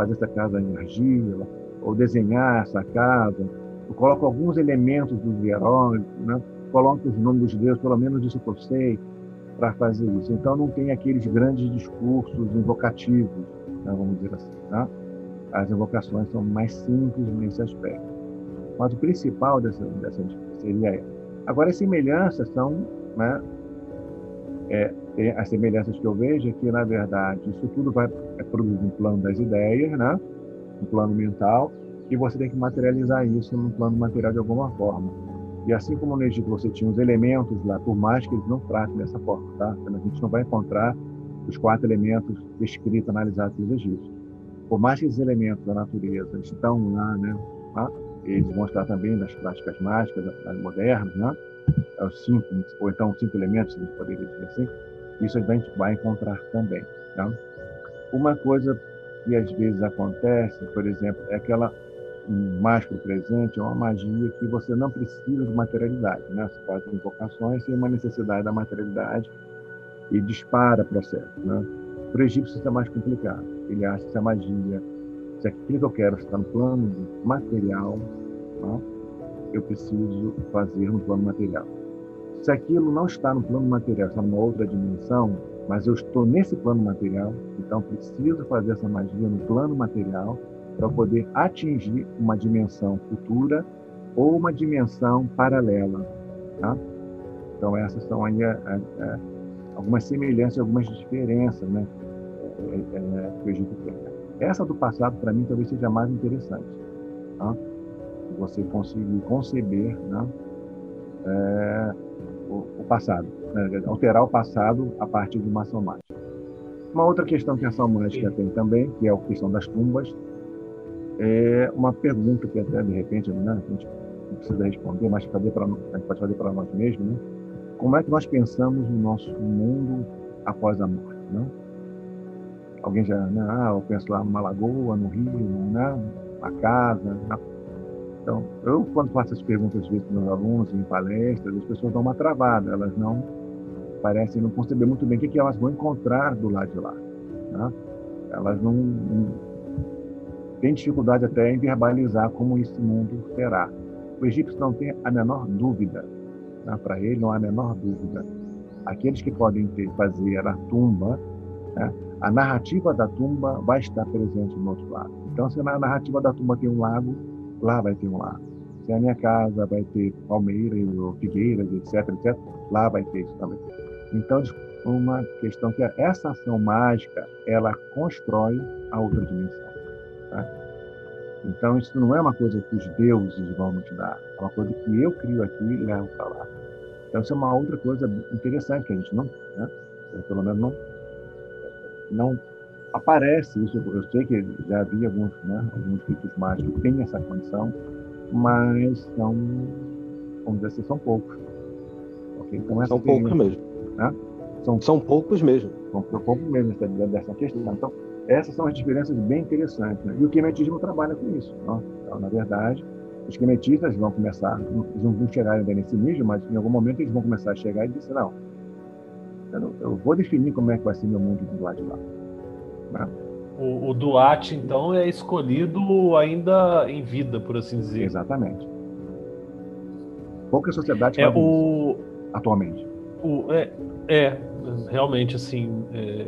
Fazer essa casa em argila, ou desenhar essa casa. Eu coloco alguns elementos dos heróis, né? coloco os nomes dos deuses, pelo menos isso eu sei, para fazer isso. Então não tem aqueles grandes discursos invocativos, né? vamos dizer assim. Né? As invocações são mais simples nesse aspecto. Mas o principal dessa, dessa seria Agora, as semelhanças são né, é, as semelhanças que eu vejo é que, na verdade, isso tudo vai é produzido no plano das ideias, né? no plano mental, e você tem que materializar isso no plano material de alguma forma. E assim como no Egito você tinha os elementos lá, por mais que eles não tratem dessa forma, tá? A gente não vai encontrar os quatro elementos descritos, analisados pelos egípcios. Por mais que esses elementos da natureza estão lá, né? Tá? Eles vão estar também nas práticas mágicas modernas, né? É os cinco, ou então os cinco elementos, a gente poderia dizer assim, isso a gente vai encontrar também. Tá? Uma coisa que às vezes acontece, por exemplo, é aquela mágica presente, é uma magia que você não precisa de materialidade. Né? Você faz invocações sem uma necessidade da materialidade e dispara processo. Né? Para o egípcio isso é mais complicado. Ele acha que a magia, se aquilo que eu quero está no plano material, tá? eu preciso fazer no plano material. Se aquilo não está no plano material, está numa outra dimensão, mas eu estou nesse plano material, então preciso fazer essa magia no plano material para poder atingir uma dimensão futura ou uma dimensão paralela. Tá? Então essas são aí é, é, algumas semelhanças, algumas diferenças, né, é, é, que o Egito tem. Essa do passado para mim talvez seja mais interessante. Tá? Você conseguir conceber, né, é, o, o passado, né? alterar o passado a partir de uma ação mágica. Uma outra questão que a ação mágica tem também, que é a questão das tumbas, é uma pergunta que até de repente né, a gente não precisa responder, mas fazer pra, a gente pode fazer para nós mesmos, né? Como é que nós pensamos no nosso mundo após a morte, né? Alguém já, né? Ah, eu penso lá numa lagoa, no rio, né? Uma casa, na então, eu, quando faço as perguntas vezes para meus alunos em palestras, as pessoas dão uma travada, elas não parecem não conceber muito bem o que, que elas vão encontrar do lado de lá. Né? Elas não, não têm dificuldade até em verbalizar como esse mundo será. O egípcio não tem a menor dúvida, né? para ele não há a menor dúvida. Aqueles que podem ter, fazer a tumba, né? a narrativa da tumba vai estar presente no outro lado. Então, se na narrativa da tumba tem um lago, lá vai ter um lago. Se a minha casa vai ter palmeiras ou figueiras, etc, etc, lá vai ter isso também. Então, uma questão que é, essa ação mágica, ela constrói a outra dimensão. Tá? Então, isso não é uma coisa que os deuses vão nos dar, é uma coisa que eu crio aqui e levo para lá. Então, isso é uma outra coisa interessante que a gente não, né? pelo menos não, não aparece isso. Eu sei que já havia alguns, né, alguns ritos mágicos que têm essa condição, mas são, vamos dizer assim, são poucos. Okay? Então, são poucos mesmo. Né? São, são poucos mesmo. São poucos mesmo dessa, dessa questão. Então, essas são as diferenças bem interessantes. Né? E o quemetismo trabalha com isso. Né? Então, na verdade, os quemetistas vão começar, eles não vão chegar ainda nesse nível, mas em algum momento eles vão começar a chegar e dizer, não, eu, eu vou definir como é que vai ser meu mundo do lado de lá. Né? O, o Duarte, então, é escolhido ainda em vida, por assim dizer. Exatamente. Pouca sociedade é o... atualmente. O, é, é, realmente, assim, é,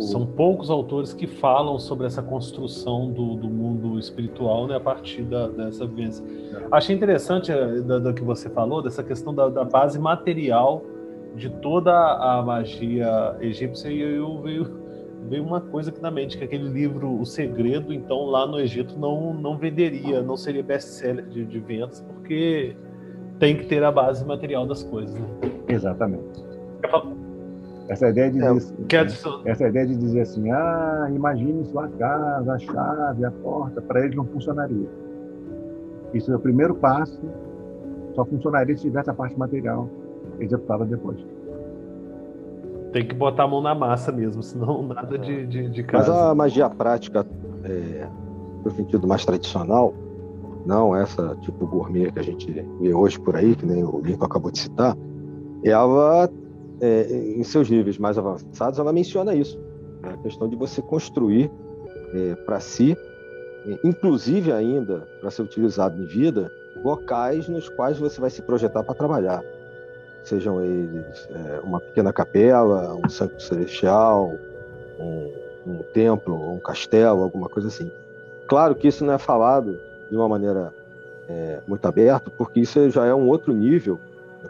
são poucos autores que falam sobre essa construção do, do mundo espiritual né, a partir da, dessa vivência. É. Achei interessante é, do, que você falou, dessa questão da, da, base material de toda a magia egípcia, e eu veio, veio uma coisa aqui na mente, que aquele livro O Segredo, então, lá no Egito, não, não venderia, não seria best-seller de, de vendas, porque tem que ter a base material das coisas. Né? Exatamente. Essa ideia de dizer, é, essa ideia de dizer assim, ah, imagine sua casa, a chave, a porta, para ele não funcionaria. Isso é o primeiro passo, só funcionaria se tivesse a parte material executada depois. Tem que botar a mão na massa mesmo, senão nada de, de, de casa. Mas a magia prática, é, no sentido mais tradicional, não essa tipo gourmet que a gente vê hoje por aí, que nem o Lincoln acabou de citar, ela, é, em seus níveis mais avançados, ela menciona isso. Né? A questão de você construir é, para si, é, inclusive ainda para ser utilizado em vida, locais nos quais você vai se projetar para trabalhar. Sejam eles é, uma pequena capela, um santo celestial, um, um templo, um castelo, alguma coisa assim. Claro que isso não é falado de uma maneira é, muito aberta, porque isso já é um outro nível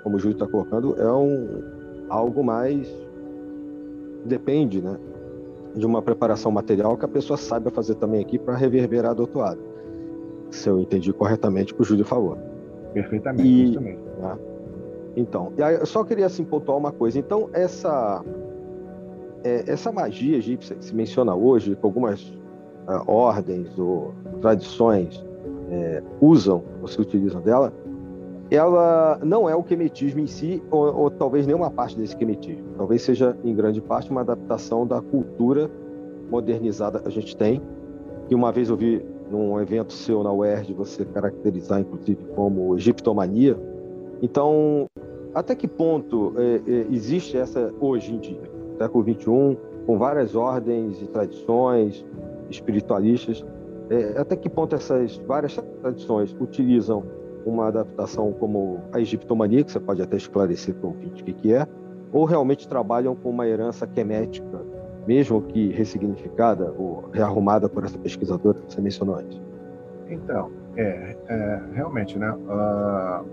como o Júlio está colocando, é um, algo mais. Depende, né? De uma preparação material que a pessoa saiba fazer também aqui para reverberar do outro lado. Se eu entendi corretamente o que o Júlio falou. Perfeitamente, e, mesmo. Né? Então, eu só queria assim, pontuar uma coisa. Então, essa, é, essa magia egípcia que se menciona hoje, que algumas uh, ordens ou tradições é, usam ou se utilizam dela, ela não é o quemetismo em si, ou, ou, talvez nenhuma parte desse quemetismo. Talvez seja, em grande parte, uma adaptação da cultura modernizada que a gente tem. E uma vez eu vi num evento seu na UERJ você caracterizar, inclusive, como egiptomania. Então, até que ponto é, é, existe essa hoje em dia, século XXI, com várias ordens e tradições espiritualistas, é, até que ponto essas várias tradições utilizam uma adaptação como a egiptomania, que você pode até esclarecer para o ouvinte o que, é, ou realmente trabalham com uma herança quemética, mesmo que ressignificada ou rearrumada por essa pesquisadora que você mencionou antes? Então, é, é realmente, né? Uh,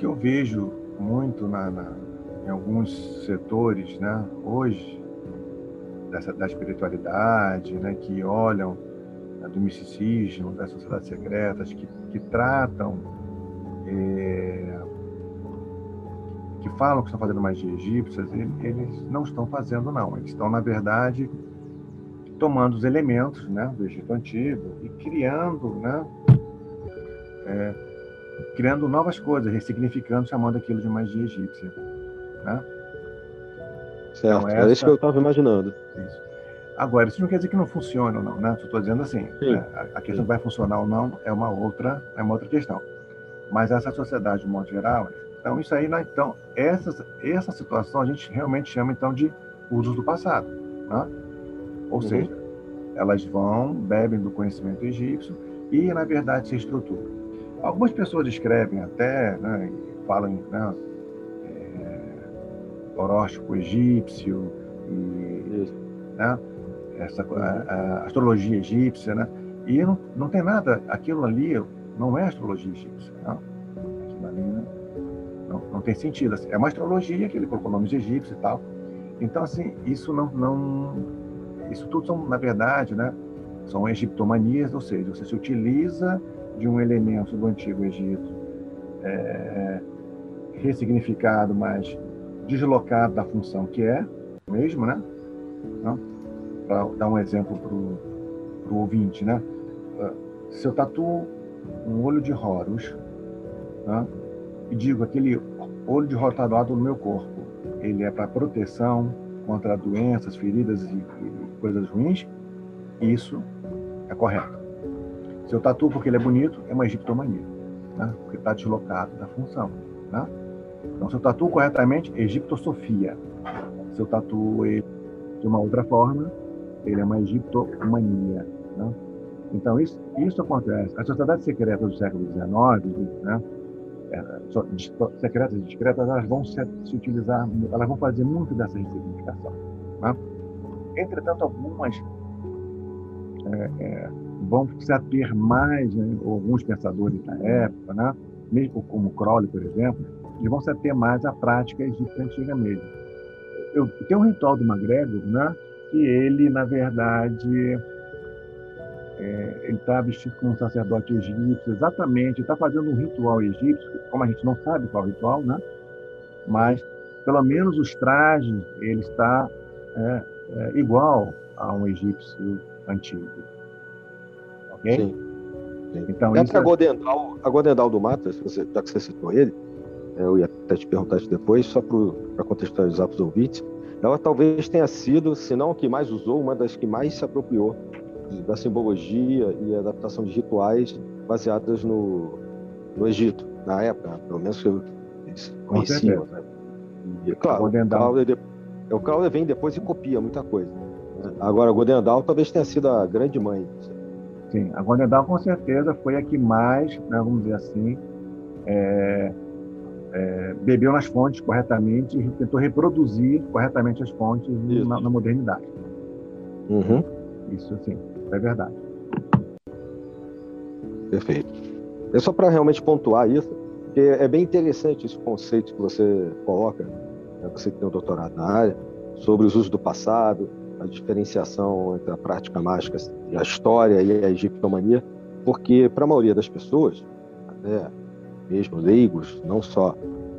que eu vejo muito na, na, em alguns setores, né, hoje, dessa, da espiritualidade, né, que olham né, do misticismo, das sociedades secretas, que, que tratam, é, que falam que estão fazendo magia egípcia, eles não estão fazendo, não. Eles estão, na verdade, tomando os elementos né, do Egito Antigo e criando, né, é, criando novas coisas, ressignificando, chamando aquilo de magia egípcia. Né? Certo, então, essa... é isso que eu estava imaginando. Isso. Agora, isso não quer dizer que não funcione ou não, né? Estou dizendo assim, né? a questão que vai funcionar ou não é uma outra, é uma outra questão. Mas essa sociedade, de modo geral, então isso aí, né? então essa essa situação a gente realmente chama então de usos do passado, né? Ou uhum. seja, elas vão bebem do conhecimento egípcio e na verdade se estruturam. Algumas pessoas escrevem até, né, falam, né, é, horóscopo egípcio e, né, essa a, a astrologia egípcia, né? E não, não tem nada, aquilo ali não é astrologia egípcia, não. Aquilo ali né? não, não tem sentido. Assim. É uma astrologia que ele colocou nomes egípcios e tal. Então, assim, isso não, não. Isso tudo são, na verdade, né? São egiptomanias, ou seja, você se utiliza de um elemento do Antigo Egito é, ressignificado, mas deslocado da função que é, mesmo, né? Não? para dar um exemplo para o ouvinte, né? Ah, se eu tatuo um olho de Horus né? e digo aquele olho de Horus está do lado do meu corpo, ele é para proteção, contra doenças, feridas e, e coisas ruins, isso é correto. Se eu tatuo porque ele é bonito, é uma egiptomania, né? porque está deslocado da função. Né? Então, se eu tatuo corretamente, egiptosofia. Se eu tatuo ele de uma outra forma, ele é uma egiptomania. Né? Então, isso, isso acontece. As sociedades secretas do século XIX, né, é, secretas e discretas, elas vão se, se, utilizar, elas vão fazer muito dessa ressignificação. Né? Entretanto, algumas é, é, vão se ater mais, né, alguns pensadores da época, né, mesmo como Crowley, por exemplo, eles vão se ater mais à prática egípcia antiga mesmo. Eu, tem um ritual do McGregor, né, que ele, na verdade, é, ele está vestido como um sacerdote egípcio, exatamente, está fazendo um ritual egípcio, como a gente não sabe qual ritual, né? Mas, pelo menos os trajes, ele está é, é, igual a um egípcio antigo. Ok? Sim. Sim. Então, é isso a Godendal, a Godendal do Matas, você, já que você citou ele, é, eu ia até te perguntar isso depois, só para contextualizar para os ouvintes, ela talvez tenha sido, se não a que mais usou, uma das que mais se apropriou da simbologia e adaptação de rituais baseadas no, no Egito, na época, pelo menos que eles conheciam. Né? E, claro, o Crowley, o Crowley vem depois e copia muita coisa. Né? Agora, a Godendal talvez tenha sido a grande mãe. Sim, a Godendal com certeza foi a que mais, né, vamos dizer assim, é, é, bebeu nas fontes corretamente e tentou reproduzir corretamente as fontes na, na, modernidade. Uhum. Isso sim, é verdade. Perfeito. É só para realmente pontuar isso, porque é bem interessante esse conceito que você coloca, né, você que tem um doutorado na área, sobre os usos do passado, a diferenciação entre a prática mágica e a história e a egiptomania, porque para a maioria das pessoas, né, mesmo leigos, não só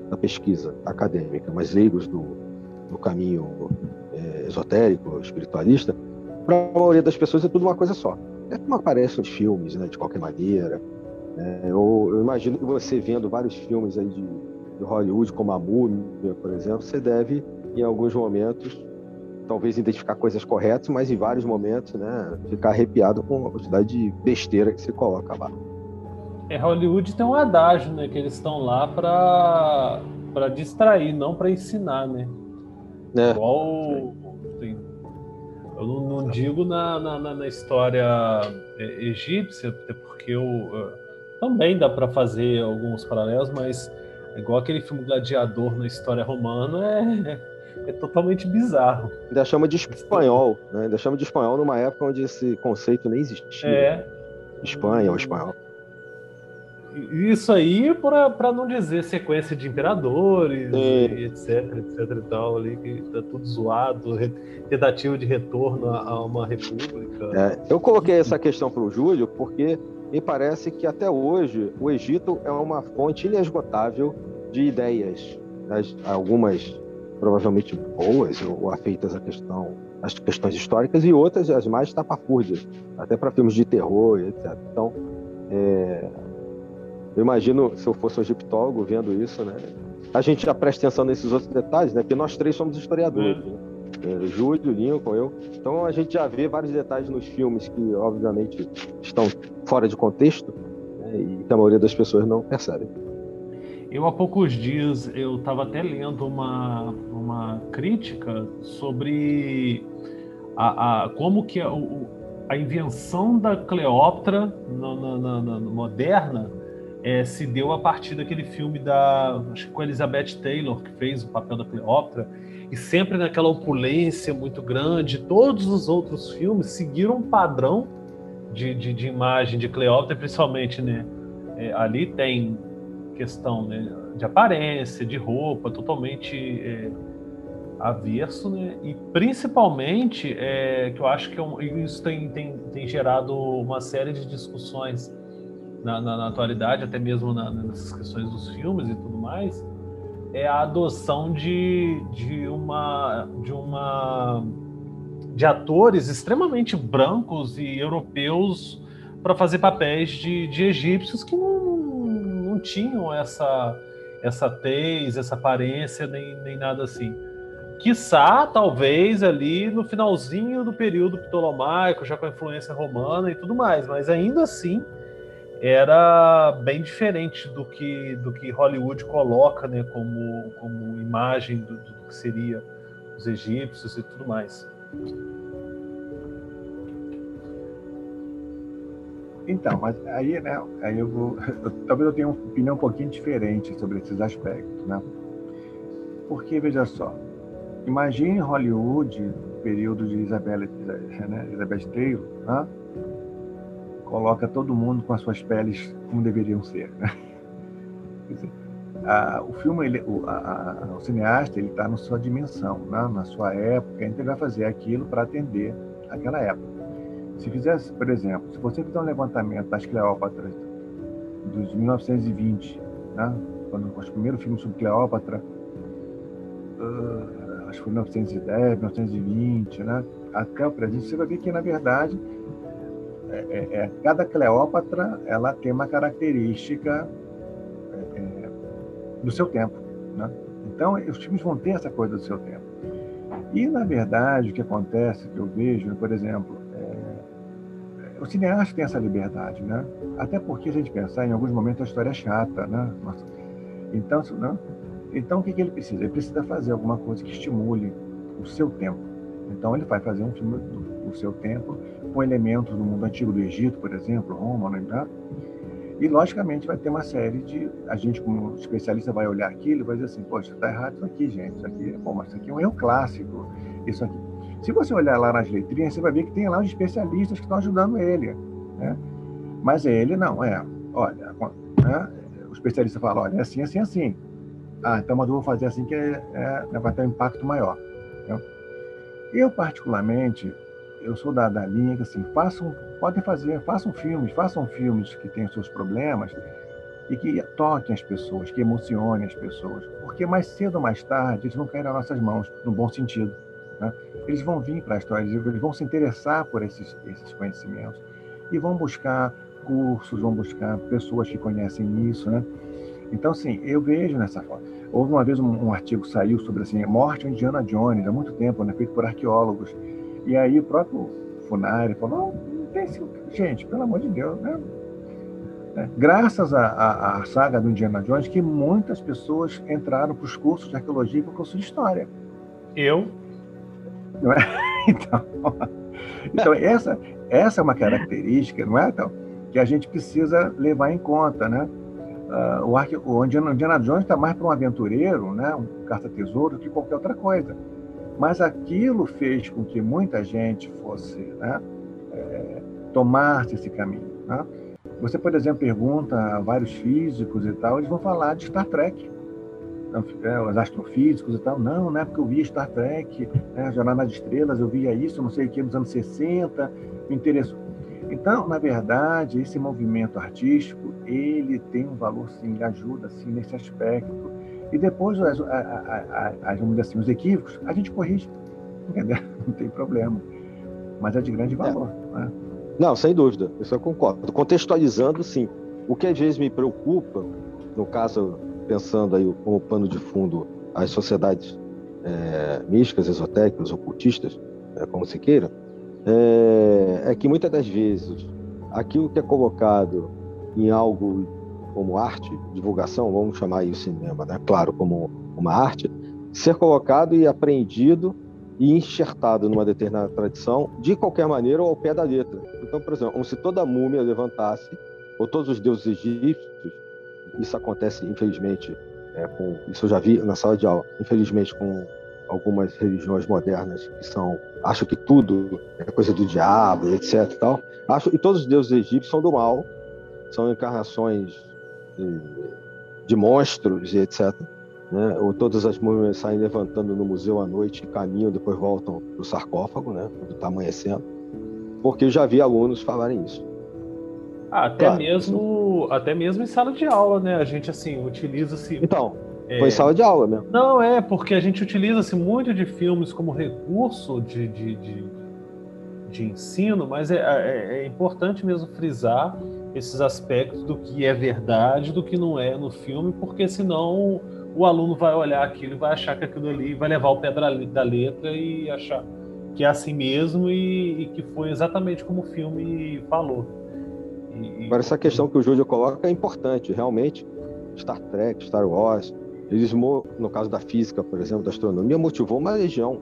da pesquisa acadêmica, mas leigos do, do caminho é, esotérico, espiritualista, para a maioria das pessoas é tudo uma coisa só. É como aparece nos filmes, né, de qualquer maneira. É, eu, eu, imagino que você vendo vários filmes aí de, de Hollywood, como a Múmia, por exemplo, você deve, em alguns momentos, talvez identificar coisas corretas, mas em vários momentos, né, ficar arrepiado com a quantidade de besteira que se coloca lá. É, Hollywood tem um adágio, né, que eles estão lá para para distrair, não para ensinar, né? É. Igual eu não, não digo na, na, na, história é, egípcia, até porque eu, eu também dá para fazer alguns paralelos, mas igual aquele filme Gladiador na história romana é, é totalmente bizarro. Ainda chama de espanhol, né? Ainda chama de espanhol numa época onde esse conceito nem existia. É. Espanha ou espanhol. Isso aí para não dizer sequência de imperadores, e etc, etc e tal, ali, que tá tudo zoado, tentativa de retorno a, uma república. É, eu coloquei essa questão para o Júlio porque me parece que até hoje o Egito é uma fonte inesgotável de ideias, algumas provavelmente boas ou afeitas à questão, às questões históricas e outras as mais tapafúrdias, até para filmes de terror, etc. Então, é, eu imagino, se eu fosse um egiptólogo vendo isso, né? A gente já presta atenção nesses outros detalhes, né? Porque nós três somos historiadores, né? É, Júlio, Lincoln, eu. Então a gente já vê vários detalhes nos filmes que, obviamente, estão fora de contexto né? e que a maioria das pessoas não percebe. Eu, há poucos dias, eu estava até lendo uma, uma crítica sobre a, a como que a, a invenção da Cleópatra na, na, na, na moderna é, se deu a partir daquele filme da acho que com Elizabeth Taylor que fez o papel da Cleópatra e sempre naquela opulência muito grande todos os outros filmes seguiram um padrão de, de, de imagem de Cleópatra principalmente né é, ali tem questão né, de aparência de roupa totalmente é, averso né e principalmente é, que eu acho que é isso tem, tem, tem gerado uma série de discussões na, na, na atualidade, até mesmo na, nessas questões dos filmes e tudo mais, é a adoção de, de uma de uma de atores extremamente brancos e europeus para fazer papéis de, de egípcios que não tinham essa essa tez, essa aparência nem, nem nada assim. quiçá, talvez, ali no finalzinho do período ptolomaico, já com a influência romana e tudo mais, mas ainda assim era bem diferente do que, do que Hollywood coloca né, como, como imagem do, do que seria os egípcios e tudo mais. Então, mas aí, né, aí eu vou, eu, talvez eu tenha uma opinião um pouquinho diferente sobre esses aspectos, né? Porque, veja só, imagine Hollywood, período de Isabelle, né, Elizabeth Taylor, né? coloca todo mundo com as suas peles como deveriam ser, né? Dizer, a, o filme, ele, o, a, a, o cineasta, ele está na sua dimensão, né? na sua época, então ele vai fazer aquilo para atender aquela época. Se fizesse, por exemplo, se você fizer um levantamento das Cleópatras dos 1920, né? quando os primeiros filmes sobre Cleópatra, uh, acho que foi 1910, 1920, né? até o presente, você vai ver que, na verdade, é, é, é cada Cleópatra ela tem uma característica é, é, do seu tempo. Né? Então, os filmes vão ter essa coisa do seu tempo. E, na verdade, o que acontece, que eu vejo, por exemplo, o cineasta tem essa liberdade, né? Até porque, a gente pensar, em alguns momentos a história é chata, né? Então, né? então o que, que ele precisa? Ele precisa fazer alguma coisa que estimule o seu tempo. Então, ele vai fazer um filme do, do seu tempo, com elementos do mundo antigo do Egito, por exemplo, Roma, né? E, logicamente, vai ter uma série de. A gente, como especialista, vai olhar aquilo e vai dizer assim: poxa, está errado isso aqui, gente. Isso aqui, bom, mas isso aqui é um erro clássico. Isso aqui. Se você olhar lá nas letrinhas, você vai ver que tem lá os especialistas que estão ajudando ele. Né? Mas ele não, é. Olha, né? o especialista fala: olha, é assim, assim, assim. Ah, então, mas eu vou fazer assim que é, é, vai ter um impacto maior. Né? Eu, particularmente, eu sou da, da linha que assim, façam, podem fazer, façam filmes, façam filmes que tenham seus problemas e que toquem as pessoas, que emocionem as pessoas, porque mais cedo ou mais tarde eles vão cair nas nossas mãos, no bom sentido. Né? Eles vão vir para a história, eles vão se interessar por esses, esses conhecimentos e vão buscar cursos, vão buscar pessoas que conhecem isso, né? Então, sim, eu vejo nessa forma. Houve uma vez um, um artigo saiu sobre assim, morte de Indiana Jones, há muito tempo, né, feito por arqueólogos. E aí o próprio Funari falou, não, não tem gente, pelo amor de Deus, né? É, graças à saga do Indiana Jones, que muitas pessoas entraram para os cursos de arqueologia e para o curso de história. Eu? É? Então, então essa, essa é uma característica, não é, então, que a gente precisa levar em conta, né? Uh, o, arque... o Indiana, Jones está mais para um aventureiro, né? um caça-tesouro, que qualquer outra coisa. Mas aquilo fez com que muita gente fosse né, é, tomasse esse caminho. Né? Você, por exemplo, pergunta a vários físicos e tal, eles vão falar de Star Trek. É, os astrofísicos e tal, não, na época eu via Star Trek, né, Jornada de Estrelas, eu via isso, não sei o que, nos anos 60, me interessou. Então, na verdade, esse movimento artístico, ele tem um valor, sim, ele ajuda, sim, nesse aspecto e depois, as, as, vamos dizer assim, os equívocos, a gente corrige. Entendeu? Não tem problema. Mas é de grande valor. É. Né? Não, sem dúvida, isso eu concordo. Contextualizando, sim. O que às vezes me preocupa, no caso, pensando aí como pano de fundo as sociedades é, místicas, esotéricas, ocultistas, é, como se queira, é, é que muitas das vezes aquilo que é colocado em algo como arte, divulgação, vamos chamar aí o cinema, né? claro, como uma arte, ser colocado e apreendido e enxertado numa determinada tradição, de qualquer maneira ou ao pé da letra. Então, por exemplo, como se toda múmia levantasse, ou todos os deuses egípcios, isso acontece, infelizmente, é, com, isso eu já vi na sala de aula, infelizmente, com algumas religiões modernas que são, acham que tudo é coisa do diabo, etc. E, tal. Acho, e todos os deuses egípcios são do mal, são encarnações de, de monstros e etc. Né? Ou todas as múmias saem levantando no museu à noite, caminham, depois voltam para o sarcófago, né? quando está amanhecendo. Porque eu já vi alunos falarem isso. Ah, até claro, mesmo até mesmo em sala de aula, né? A gente assim utiliza-se. Então, é... foi em sala de aula mesmo. Não, é, porque a gente utiliza-se muito de filmes como recurso de, de, de, de ensino, mas é, é, é importante mesmo frisar esses aspectos do que é verdade, do que não é no filme, porque senão o aluno vai olhar aquilo e vai achar que aquilo ali vai levar o pé da letra e achar que é assim mesmo e, e que foi exatamente como o filme falou. Agora, essa questão que o Júlio coloca é importante. Realmente, Star Trek, Star Wars, eles, no caso da física, por exemplo, da astronomia, motivou uma legião.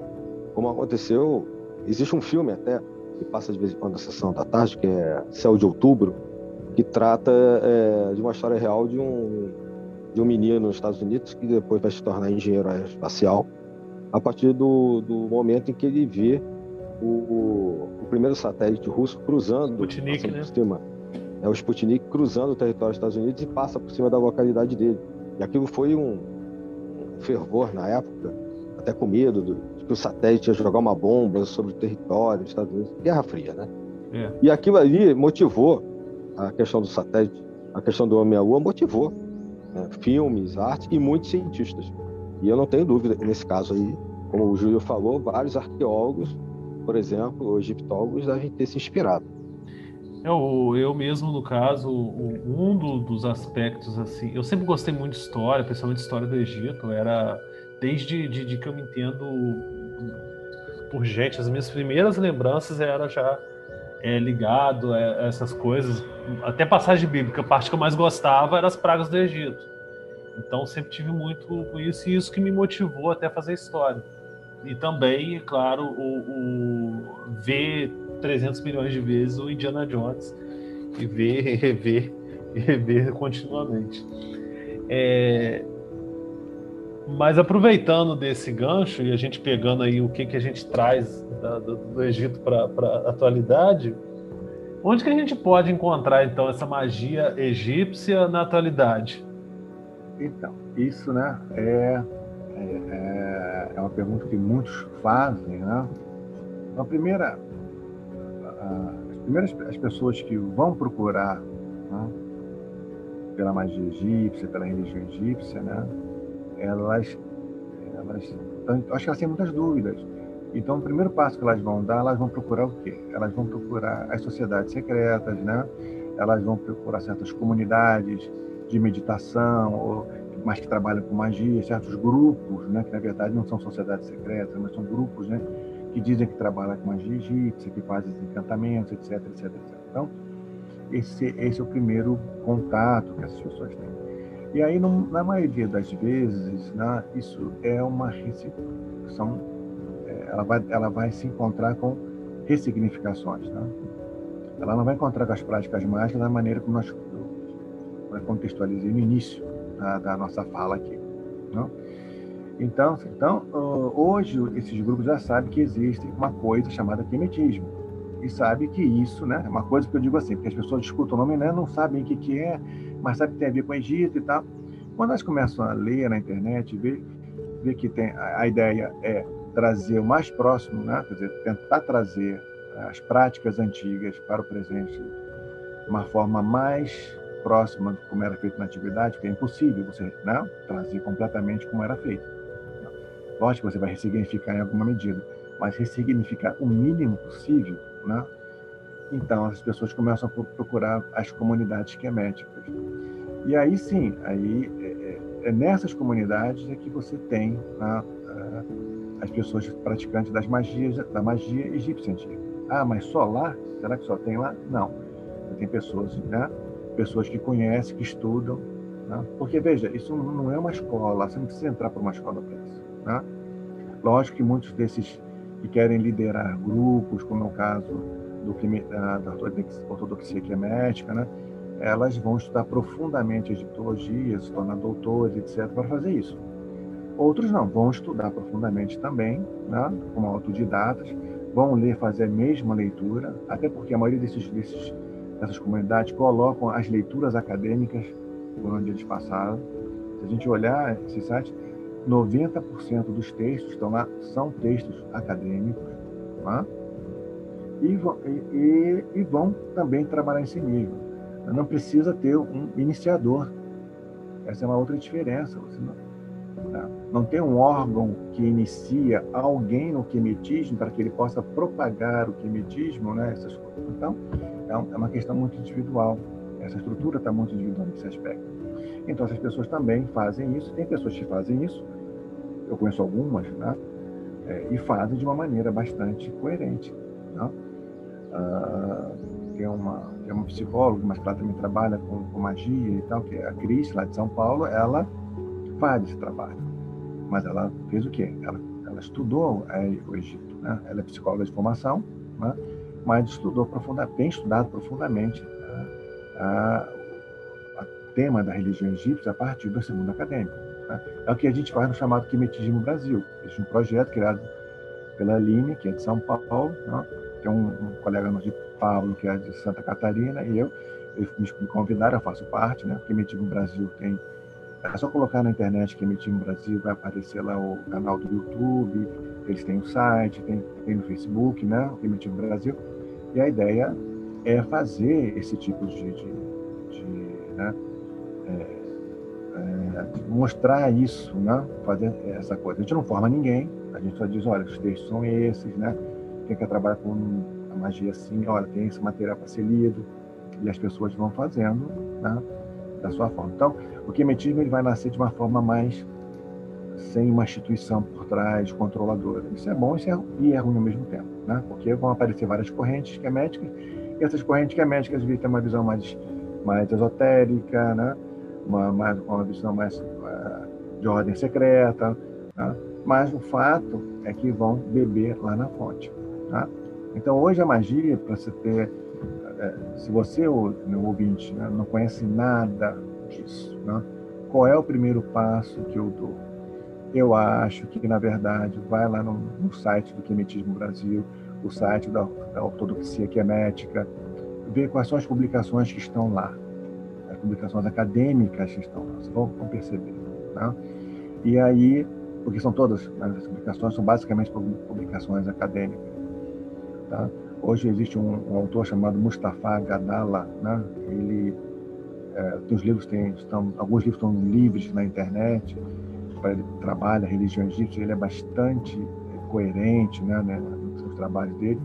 Como aconteceu, existe um filme até, que passa de vez em quando na sessão da tarde, que é Céu de Outubro, que trata é, de uma história real de um, de um menino nos Estados Unidos que depois vai se tornar engenheiro aeroespacial a partir do, do momento em que ele vê o, o primeiro satélite russo cruzando Sputnik, né? por cima. É o Sputnik cruzando o território dos Estados Unidos e passa por cima da localidade dele. E aquilo foi um, um fervor na época, até com medo do, de que o satélite ia jogar uma bomba sobre o território dos Estados Unidos. Guerra Fria, né? É. E aquilo ali motivou a questão do satélite, a questão do homem à lua, motivou né? filmes, arte e muitos cientistas. E eu não tenho dúvida nesse caso aí, como o Júlio falou, vários arqueólogos, por exemplo, ou egiptólogos, devem ter se inspirado. Eu, eu mesmo, no caso, um dos aspectos, assim, eu sempre gostei muito de história, principalmente história do Egito, era desde de, de que eu me entendo por gente, as minhas primeiras lembranças era já é, ligado a essas coisas, até passagem bíblica, a parte que eu mais gostava era as pragas do Egito. Então sempre tive muito com isso e isso que me motivou até fazer história. E também, é claro, o, o ver 300 milhões de vezes o Indiana Jones e ver, rever e rever continuamente. É... Mas aproveitando desse gancho e a gente pegando aí o que, que a gente traz da, do, do, Egito para a atualidade, onde que a gente pode encontrar então essa magia egípcia na atualidade? Então, isso né, é, é, é uma pergunta que muitos fazem. Né? A primeira, as primeiras as pessoas que vão procurar né, pela magia egípcia, pela religião egípcia, né, elas, elas acho que elas têm muitas dúvidas. Então, o primeiro passo que elas vão dar, elas vão procurar o quê? Elas vão procurar as sociedades secretas, né? Elas vão procurar certas comunidades de meditação, ou, mas que trabalham com magia, certos grupos, né, que na verdade não são sociedades secretas, mas são grupos né, que dizem que trabalham com magia egípcia, que fazem encantamentos, etc, etc, etc. Então, esse, esse é o primeiro contato que as pessoas têm. E aí, na maioria das vezes, né, isso é uma são, é, ela, vai, ela vai se encontrar com ressignificações. Né? Ela não vai encontrar com as práticas mágicas da maneira como nós contextualizei no início da, da nossa fala aqui. Não? Então, então, hoje esses grupos já sabem que existe uma coisa chamada quemetismo. E sabe que isso, né, é uma coisa que eu digo assim, porque as pessoas escutam o nome, né, não sabem o que, que é, mas sabem que tem a ver com o Egito e tal. Quando elas começam a ler na internet, ver, ver que tem a, a ideia é trazer o mais próximo, né, quer dizer, tentar trazer as práticas antigas para o presente de uma forma mais próxima de como era feito na atividade, porque é impossível você né, trazer completamente como era feito. Lógico que você vai ressignificar em alguma medida, mas ressignificar o mínimo possível, né? Então as pessoas começam a procurar as comunidades queméticas. E aí sim, aí é, é, é nessas comunidades é que você tem né, as pessoas praticantes das magias, da magia egípcia antiga. Ah, mas só lá? Será que só tem lá? Não. Tem pessoas, né? Pessoas que conhecem, que estudam. Né? Porque, veja, isso não é uma escola, você não precisa entrar para uma escola para isso. Né? Lógico que muitos desses que querem liderar grupos, como é o caso do, da, da ortodoxia climática, né? elas vão estudar profundamente egiptologia, se tornar doutores, etc., para fazer isso. Outros não, vão estudar profundamente também, né? como autodidatas, vão ler, fazer a mesma leitura, até porque a maioria desses, desses essas comunidades colocam as leituras acadêmicas por onde eles passaram. Se a gente olhar esse site, 90% dos textos estão lá são textos acadêmicos, tá? e, vão, e, e, vão também trabalhar esse nível. Não precisa ter um iniciador. Essa é uma outra diferença. Não, tá? não tem um órgão que inicia alguém no quemetismo para que ele possa propagar o quemetismo, né? Essas coisas. Então, é, é uma questão muito individual. Essa estrutura está muito individual nesse aspecto. Então essas pessoas também fazem isso. Tem pessoas que fazem isso, eu conheço algumas, né? É, e fazem de uma maneira bastante coerente. Né? Ah, tem, uma, tem uma psicóloga, mas que ela também trabalha com, com magia e tal, que é a Cris, lá de São Paulo, ela faz esse trabalho. Mas ela fez o quê? Ela, ela estudou é, o Egito. Né? Ela é psicóloga de formação, né? Mas estudou profundamente, tem estudado profundamente né? a, a tema da religião egípcia a partir do segundo acadêmico. Né? É o que a gente faz no chamado Quimetismo Brasil. Existe um projeto criado pela Aline, que é de São Paulo, né? tem um, um colega nosso de Pablo, que é de Santa Catarina, e eu, eles me convidaram, eu faço parte, né? Emitimos Brasil tem. É só colocar na internet que Emitimos Brasil, vai aparecer lá o canal do YouTube, eles têm o site, tem, tem no Facebook, né? O Emitimos Brasil. E a ideia é fazer esse tipo de. de, de né? É, é, mostrar isso, né? fazer essa coisa. A gente não forma ninguém, a gente só diz, olha, os textos são esses, né? quem quer trabalhar com a magia assim, olha, tem esse material para ser lido, e as pessoas vão fazendo né, da sua forma. Então, o quemetismo ele vai nascer de uma forma mais sem uma instituição por trás, controladora. Isso é bom isso é, e é ruim ao mesmo tempo, né? porque vão aparecer várias correntes queméticas, e essas correntes queméticas vão ter uma visão mais, mais esotérica, né? uma, mais, uma visão mais uh, de ordem secreta, né? mas o fato é que vão beber lá na fonte. Tá? Então, hoje a magia, para você ter, é, se você, meu ouvinte, né, não conhece nada disso, né, qual é o primeiro passo que eu dou? Eu acho que, na verdade, vai lá no, no site do Quemetismo Brasil, o site da, da Ortodoxia Quemética, ver quais são as publicações que estão lá, as publicações acadêmicas que estão lá, vocês vão, vão perceber. Tá? E aí, porque são todas, né, as publicações são basicamente publicações acadêmicas. Tá? Hoje existe um, um, autor chamado Mustafa Gadala, né? ele é, os livros tem, estão, alguns livros estão livres na internet, ele trabalha a religião egípcia, ele é bastante coerente né, né, nos trabalhos dele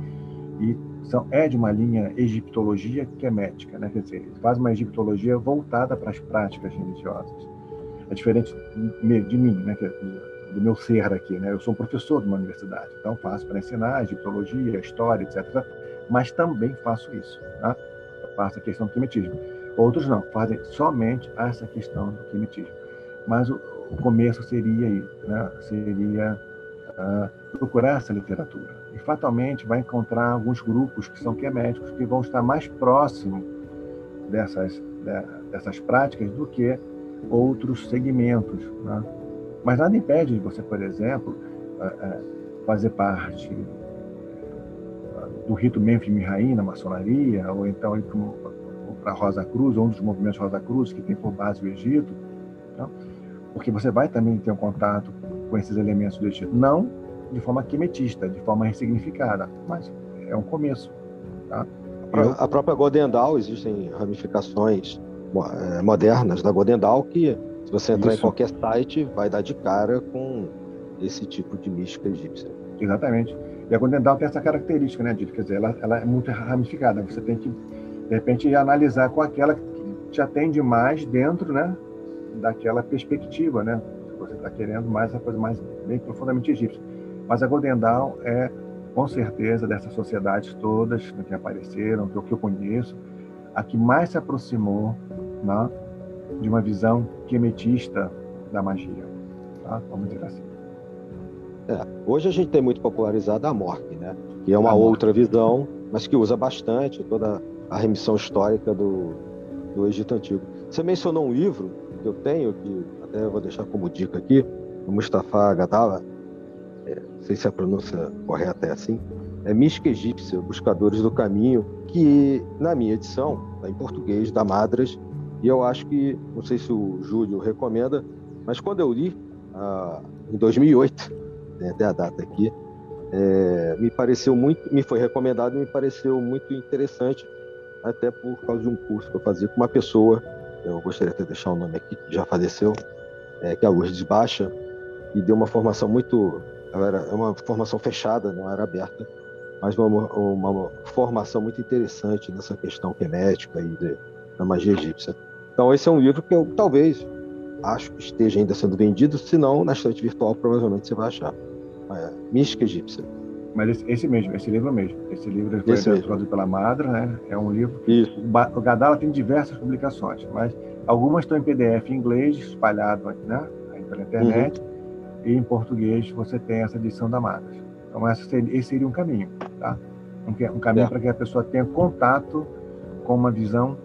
e são, é de uma linha egiptologia quemética, né? quer dizer, ele faz uma egiptologia voltada para as práticas religiosas. É diferente de mim, né? Do meu ser aqui, né? Eu sou um professor de uma universidade, então faço para ensinar egiptologia, história, etc. Mas também faço isso, tá? faço a questão do quimetismo. Outros não, fazem somente essa questão do quimetismo. Mas o, o começo seria né? Seria uh, procurar essa literatura. E fatalmente vai encontrar alguns grupos que são queméticos que vão estar mais próximos dessas, dessas práticas do que outros segmentos, né? Mas nada impede de você, por exemplo, fazer parte do rito Memphis Mihraim na maçonaria, ou então ir para a Rosa Cruz, ou um dos movimentos Rosa Cruz, que tem por base o Egito, tá? porque você vai também ter um contato com esses elementos do Egito. Não de forma quimetista, de forma ressignificada, mas é um começo. Tá? Eu... A própria Godendal, existem ramificações eh, modernas da Godendal que você entrar Isso. em qualquer site, vai dar de cara com esse tipo de mística egípcia. Exatamente. E a Golden tem essa característica, né, Dito? Quer dizer, ela, ela, é muito ramificada. Você tem que, de repente, analisar com aquela que te atende mais dentro, né, daquela perspectiva, né? Você está querendo mais a coisa mais bem profundamente egípcia. Mas a Golden Dawn é, com certeza, dessas sociedades todas né, que apareceram, que eu conheço, a que mais se aproximou, né, de uma visão quemetista da magia. Tá? Vamos dizer assim. É, hoje a gente tem muito popularizado a morte, né? que é uma a outra visão, mas que usa bastante toda a remissão histórica do, do Egito Antigo. Você mencionou um livro que eu tenho, que até vou deixar como dica aqui, o Mustafa Gadala, é, não sei se a pronúncia correta é assim, é Mística Egípcia, Buscadores do Caminho, que na minha edição, tá em português, da Madras, e eu acho que, não sei se o Júlio recomenda, mas quando eu li, ah, em 2008, tem até a data aqui, é, me pareceu muito, me foi recomendado e me pareceu muito interessante, até por causa de um curso que eu fazia com uma pessoa, eu gostaria de deixar o nome aqui, que já faleceu, é, que é a Lourdes Baixa, e deu uma formação muito, era é uma formação fechada, não era aberta, mas uma, uma formação muito interessante nessa questão genética e de, da magia egípcia. Então esse é um livro que eu talvez acho que esteja ainda sendo vendido, se não na estante virtual provavelmente você vai achar. É, Mística Egípcia. Mas esse, esse, mesmo, esse livro mesmo. Esse livro foi traduzido pela Madra, né? É um livro. Isso. O Gadala tem diversas publicações, mas algumas estão em PDF em inglês, espalhado né? pela internet, uhum. e em português você tem essa edição da Madra. Então esse seria, esse seria um caminho, tá? Um, um caminho é. para que a pessoa tenha contato com uma visão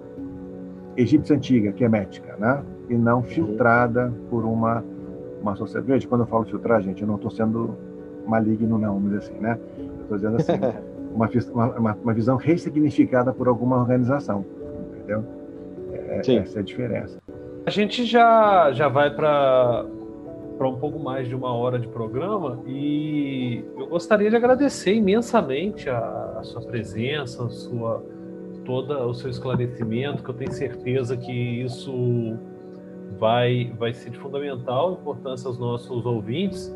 egípcia antiga, que é mética, né? E não filtrada por uma uma sociedade. Veja, quando eu falo filtrar, gente, eu não estou sendo maligno, não, mas assim, né? Eu estou dizendo assim, uma, uma, uma, visão ressignificada por alguma organização, entendeu? É, essa é a diferença. A gente já, já vai para para um pouco mais de uma hora de programa e eu gostaria de agradecer imensamente a, a sua presença, a sua toda o seu esclarecimento, que eu tenho certeza que isso vai vai ser de fundamental importância aos nossos ouvintes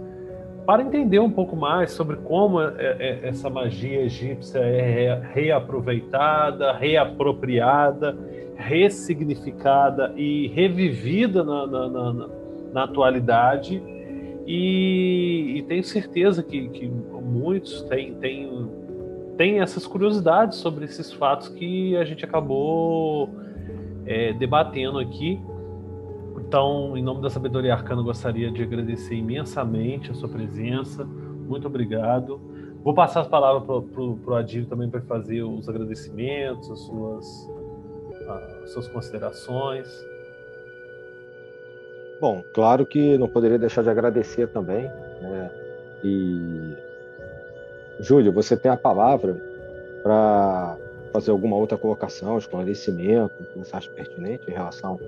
para entender um pouco mais sobre como é, é, essa magia egípcia é reaproveitada, reapropriada, ressignificada e revivida na, na, na, na atualidade. E, e, tenho certeza que, que muitos têm, têm, têm essas curiosidades sobre esses fatos que a gente acabou é, debatendo aqui. Então, em nome da Sabedoria Arcana, gostaria de agradecer imensamente a sua presença. Muito obrigado. Vou passar as palavras para o Adil também para fazer os agradecimentos, as suas, as suas considerações. Bom, claro que não poderia deixar de agradecer também. Né? E, Júlio, você tem a palavra para fazer alguma outra colocação, esclarecimento, que você acha pertinente em relação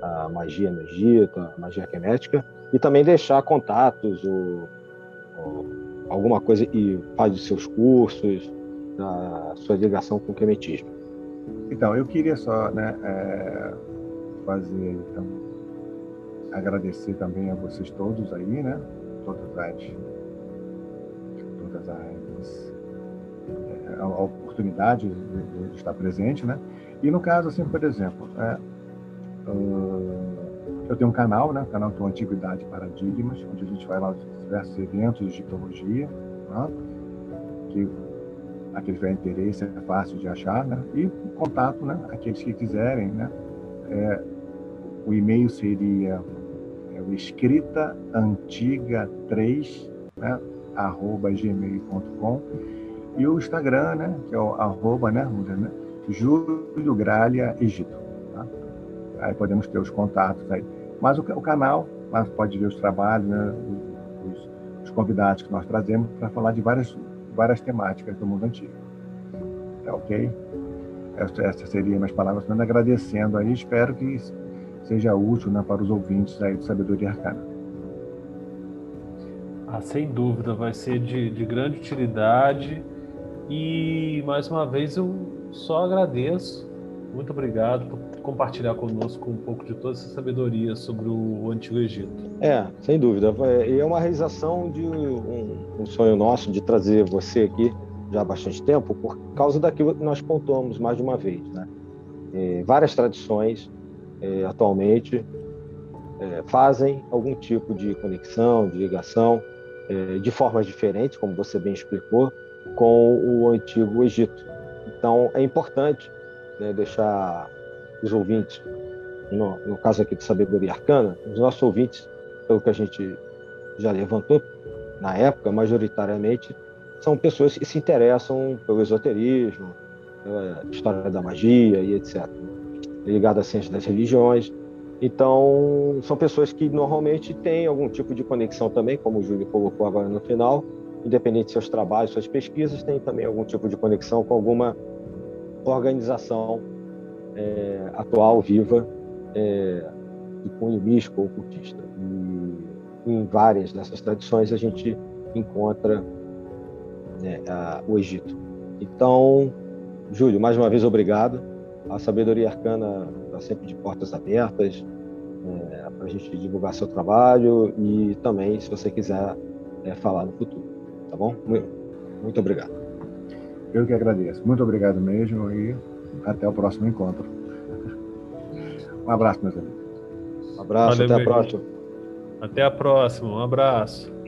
a magia no Egito, a magia hermética, e também deixar contatos ou, ou alguma coisa e faz os seus cursos, da sua ligação com o quemetismo. Então, eu queria só né, é, fazer, então, agradecer também a vocês todos aí, né? Todas as, todas as é, a oportunidade de, de, estar presente, né? E no caso, assim, por exemplo, é, eu tenho um canal, né? Canal do Antiguidade Paradigmas, onde a gente vai lá diversos eventos de egiptologia, né? que aqueles que tiver interesse é fácil de achar, né? E contato, né? Aqueles que quiserem, né? É, o e-mail seria é, o escrita antiga 3, né? arroba gmail.com e o Instagram, né? Que é o arroba, né? né? Júlio Gralha Egito aí podemos ter os contatos aí. Mas o, o canal, mas pode ver os trabalhos, né, os, os convidados que nós trazemos para falar de várias, várias temáticas do mundo antigo. Tá ok? Essa, essa seria minhas palavras, também agradecendo aí, espero que seja útil né, para os ouvintes aí do Sabedoria Arcana. Ah, sem dúvida, vai ser de, de grande utilidade e mais uma vez eu só agradeço. Muito obrigado por compartilhar conosco um pouco de toda essa sabedoria sobre o Antigo Egito. É, sem dúvida. E é uma realização de um, um, sonho nosso de trazer você aqui já há bastante tempo, por causa daquilo que nós pontuamos mais de uma vez. Né? É, várias tradições é, atualmente é, fazem algum tipo de conexão, de ligação, é, de formas diferentes, como você bem explicou, com o Antigo Egito. Então, é importante né, deixar os ouvintes, no, no caso aqui de sabedoria arcana, os nossos ouvintes, pelo que a gente já levantou na época, majoritariamente, são pessoas que se interessam pelo esoterismo, pela história da magia e etc. Ligado à ciência das religiões. Então, são pessoas que normalmente têm algum tipo de conexão também, como o Júlio colocou agora no final, independente de seus trabalhos, suas pesquisas, tem também algum tipo de conexão com alguma organização é, atual, viva, é, de cunho místico ou ocultista. E em várias dessas tradições a gente encontra né, a, o Egito. Então, Júlio, mais uma vez obrigado. A sabedoria arcana está sempre de portas abertas é, para a gente divulgar seu trabalho e também, se você quiser é, falar no futuro. Tá bom? Muito, obrigado. Eu que agradeço. Muito obrigado mesmo e até o próximo encontro. Um abraço, meus amigos. Um abraço, Valeu, até a próxima. Até a próxima, um abraço.